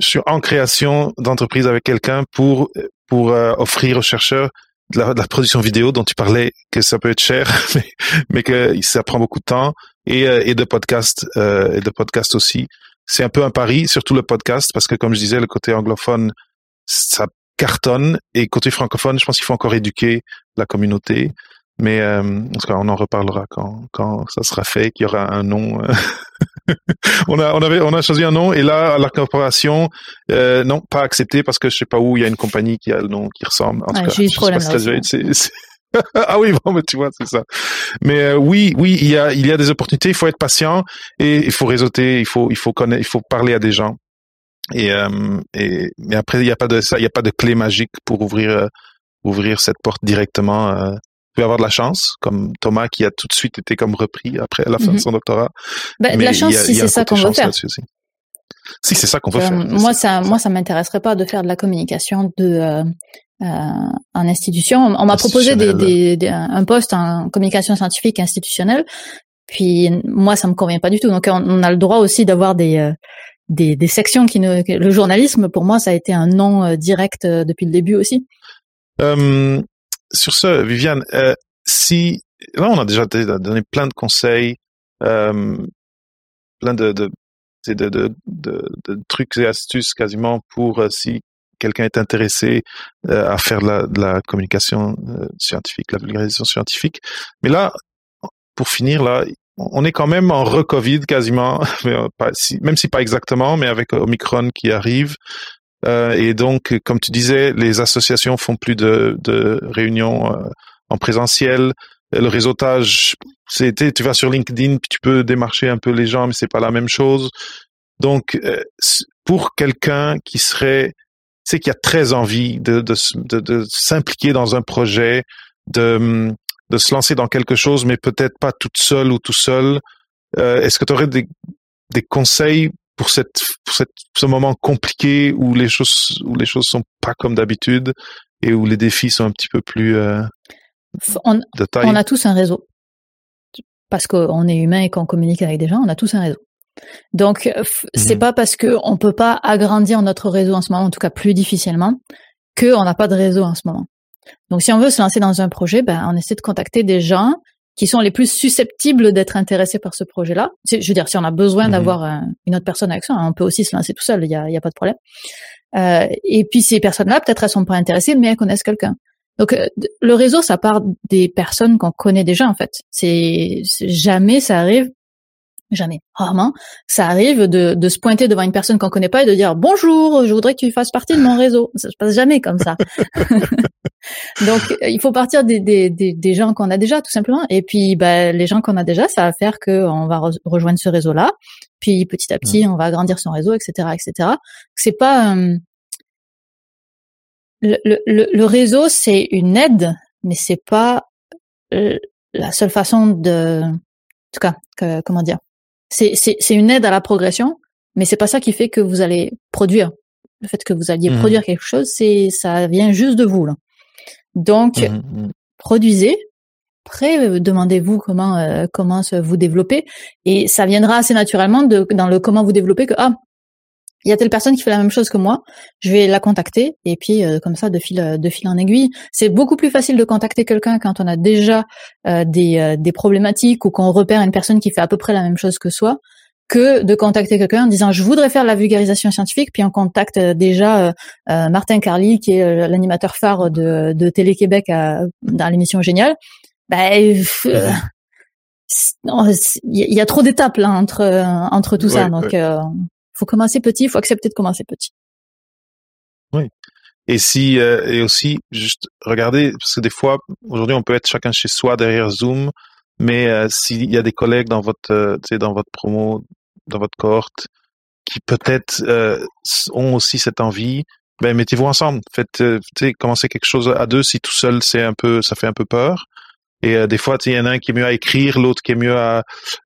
je suis en création d'entreprise avec quelqu'un pour pour euh, offrir aux chercheurs de la, de la, production vidéo dont tu parlais que ça peut être cher, mais, mais que ça prend beaucoup de temps et, et de podcast et de podcast aussi. C'est un peu un pari, surtout le podcast, parce que comme je disais, le côté anglophone, ça cartonne. Et côté francophone, je pense qu'il faut encore éduquer la communauté. Mais euh, en tout cas, on en reparlera quand, quand ça sera fait, qu'il y aura un nom. Euh. on a on avait on a choisi un nom et là la corporation euh, non pas accepté parce que je sais pas où il y a une compagnie qui a le nom qui ressemble. En tout cas, problème ah oui bon mais tu vois c'est ça. Mais euh, oui oui il y a il y a des opportunités. Il faut être patient et il faut réseauter. Il faut il faut connaître. Il faut parler à des gens. Et, euh, et mais après, il n'y a pas de ça, il y a pas de clé magique pour ouvrir euh, ouvrir cette porte directement. Euh. Pouvez avoir de la chance, comme Thomas qui a tout de suite été comme repris après la fin de mhm. son doctorat. Bah, de la chance, si c'est ça qu'on veut faire. Si c'est ça qu'on veut faire. Moi, ça, moi, ça m'intéresserait pas de faire de la communication de euh, en institution. On m'a proposé des, des, un poste en communication scientifique institutionnelle. Puis moi, ça me convient pas du tout. Donc, on, on a le droit aussi d'avoir des des, sections qui ne le journalisme pour moi ça a été un non euh, direct euh, depuis le début aussi. Euh, sur ce, Viviane, si là on a déjà donné plein de conseils, plein de trucs et astuces quasiment pour si quelqu'un est intéressé à faire de la, de la communication scientifique, la vulgarisation scientifique. Mais là, pour finir là, on est quand même en re-Covid quasiment, euh, même si pas exactement, mais avec Omicron qui arrive. Euh, et donc, comme tu disais, les associations font plus de, réunions euh, en présentiel. Le réseautage, c'était, tu vas sur LinkedIn, puis tu peux démarcher un peu les gens, mais c'est pas la même chose. Donc, pour quelqu'un qui serait, c'est qui a très envie de, de s'impliquer dans un projet, de hum, de se lancer dans quelque chose, mais peut-être pas toute seule ou tout seul. Euh, Est-ce que tu aurais des, des conseils pour cette, pour cette, ce moment compliqué où les choses où les choses sont pas comme d'habitude et où les défis sont un petit peu plus euh, on, de taille? On a tous un réseau parce qu'on est humain et qu'on communique avec des gens. On a tous un réseau. Donc c'est mhm. pas parce que on peut pas agrandir notre réseau en ce moment, en tout cas plus difficilement, que on n'a pas de réseau en ce moment. Donc, si on veut se lancer dans un projet, ben, on essaie de contacter des gens qui sont les plus susceptibles d'être intéressés par ce projet-là. Je veux dire, si on a besoin mhm. d'avoir une autre personne avec ça, on peut aussi se lancer tout seul, il y a, y a, pas de problème. Euh, et puis ces personnes-là, peut-être elles sont pas intéressées, mais elles connaissent quelqu'un. Donc euh, le réseau, ça part des personnes qu'on connaît déjà en fait. C'est jamais ça arrive jamais, rarement, ça arrive de, de se pointer devant une personne qu'on connaît pas et de dire bonjour, je voudrais que tu fasses partie de mon réseau. Ça se passe jamais comme ça. Donc il faut partir des, des, des, gens qu'on a déjà tout simplement. Et puis bah, les gens qu'on a déjà, ça va faire qu'on va rejoindre ce réseau-là. Puis petit à petit, on va agrandir son réseau, etc., etc. C'est pas euh, le, le, le, réseau, c'est une aide, mais c'est pas euh, la seule façon de, en tout cas, que, comment dire, c'est une aide à la progression, mais c'est pas ça qui fait que vous allez produire. Le fait que vous alliez mmh. produire quelque chose, c'est ça vient juste de vous là. Donc mmh, mmh. produisez. Après, euh, demandez-vous comment euh, comment vous développer et ça viendra assez naturellement de, dans le comment vous développer que ah il y a telle personne qui fait la même chose que moi, je vais la contacter et puis euh, comme ça de fil de fil en aiguille. C'est beaucoup plus facile de contacter quelqu'un quand on a déjà euh, des, euh, des problématiques ou qu'on repère une personne qui fait à peu près la même chose que soi que de contacter quelqu'un en disant je voudrais faire la vulgarisation scientifique puis on contacte déjà Martin Carly qui est l'animateur phare de, de Télé-Québec dans l'émission Génial. Ben, il y, a trop d'étapes là entre entre tout ça donc faut commencer petit, faut accepter de commencer petit. Oui. Et si euh, et aussi juste regarder parce que des fois aujourd'hui on peut être chacun chez soi derrière Zoom, mais euh, s'il y a des collègues dans votre euh, dans votre promo, dans votre cohorte qui peut-être ont aussi cette envie, ben mettez-vous ensemble. Faites, euh, commencez quelque chose à deux. Si tout seul, c'est un peu, ça fait un peu peur. Et euh, des fois, il y en a un qui est mieux à écrire, l'autre qui est mieux à,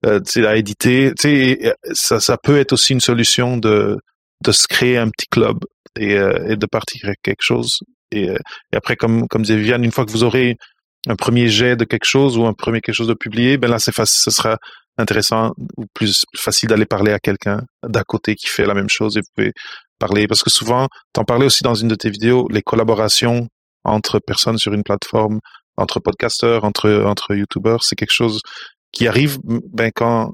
euh, à éditer. sais, ça, ça peut être aussi une solution de, de se créer un petit club et, et de partir avec quelque chose. Et, et, après, comme, comme disait Viviane, une fois que vous aurez un premier jet de quelque chose ou un premier quelque chose de publié, ben là, c'est ce sera intéressant ou plus facile d'aller parler à quelqu'un d'à côté qui fait la même chose et vous pouvez parler. Parce que souvent, t'en parlais aussi dans une de tes vidéos, les collaborations entre personnes sur une plateforme, entre podcasteurs, entre, entre youtubeurs, c'est quelque chose qui arrive ben, quand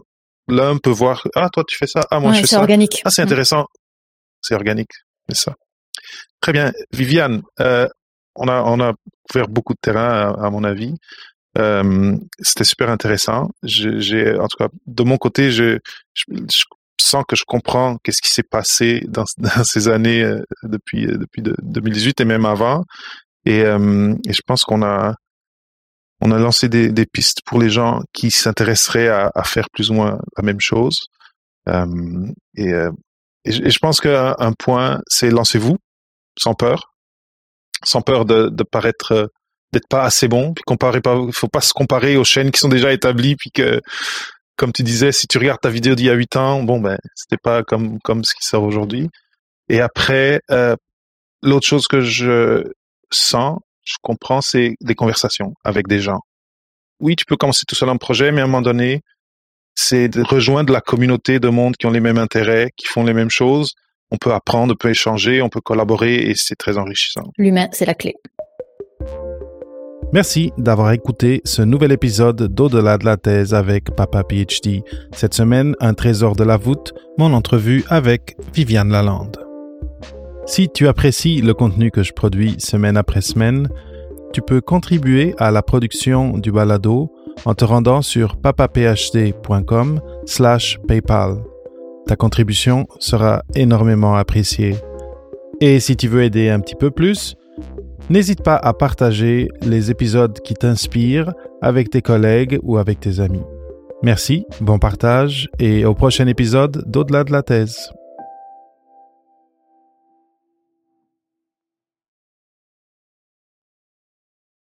l'un peut voir, ah, toi, tu fais ça, ah, moi, je fais ça. C'est organique. Ah, c'est intéressant. C'est organique. C'est ça. Très bien. Viviane, euh, on a, on a couvert beaucoup de terrain, à, mon avis. Euh, c'était super intéressant. J'ai, en tout cas, de mon côté, je, je, sens que je comprends qu'est-ce qui s'est passé dans, ces années euh, depuis euh, depuis 2018 et même avant. Et, euh, et je pense qu'on a on a lancé des, pistes pour les gens qui s'intéresseraient à, faire plus ou moins la même chose. Et, et, je, pense qu'un un point, c'est lancez-vous sans peur, sans peur de, de paraître d'être pas assez bon, puis comparer pas, faut pas se comparer aux chaînes qui sont déjà établies, puis que, comme tu disais, si tu regardes ta vidéo d'il y a huit ans, bon ben, c'était pas comme comme ce qui sort aujourd'hui. Et après, euh, l'autre chose que je sens, je comprends, c'est des conversations avec des gens. Oui, tu peux commencer tout seul un projet, mais à un moment donné, c'est de rejoindre la communauté de monde qui ont les mêmes intérêts, qui font les mêmes choses. On peut apprendre, on peut échanger, on peut collaborer et c'est très enrichissant. L'humain, c'est la clé. Merci d'avoir écouté ce nouvel épisode d'Au-delà de la thèse avec Papa PhD. Cette semaine, un trésor de la voûte, mon entrevue avec Viviane Lalande. Si tu apprécies le contenu que je produis semaine après semaine, tu peux contribuer à la production du balado en te rendant sur papaphd.com slash PayPal. Ta contribution sera énormément appréciée. Et si tu veux aider un petit peu plus, N'hésite pas à partager les épisodes qui t'inspirent avec tes collègues ou avec tes amis. Merci, bon partage et au prochain épisode d'Au-delà de la thèse.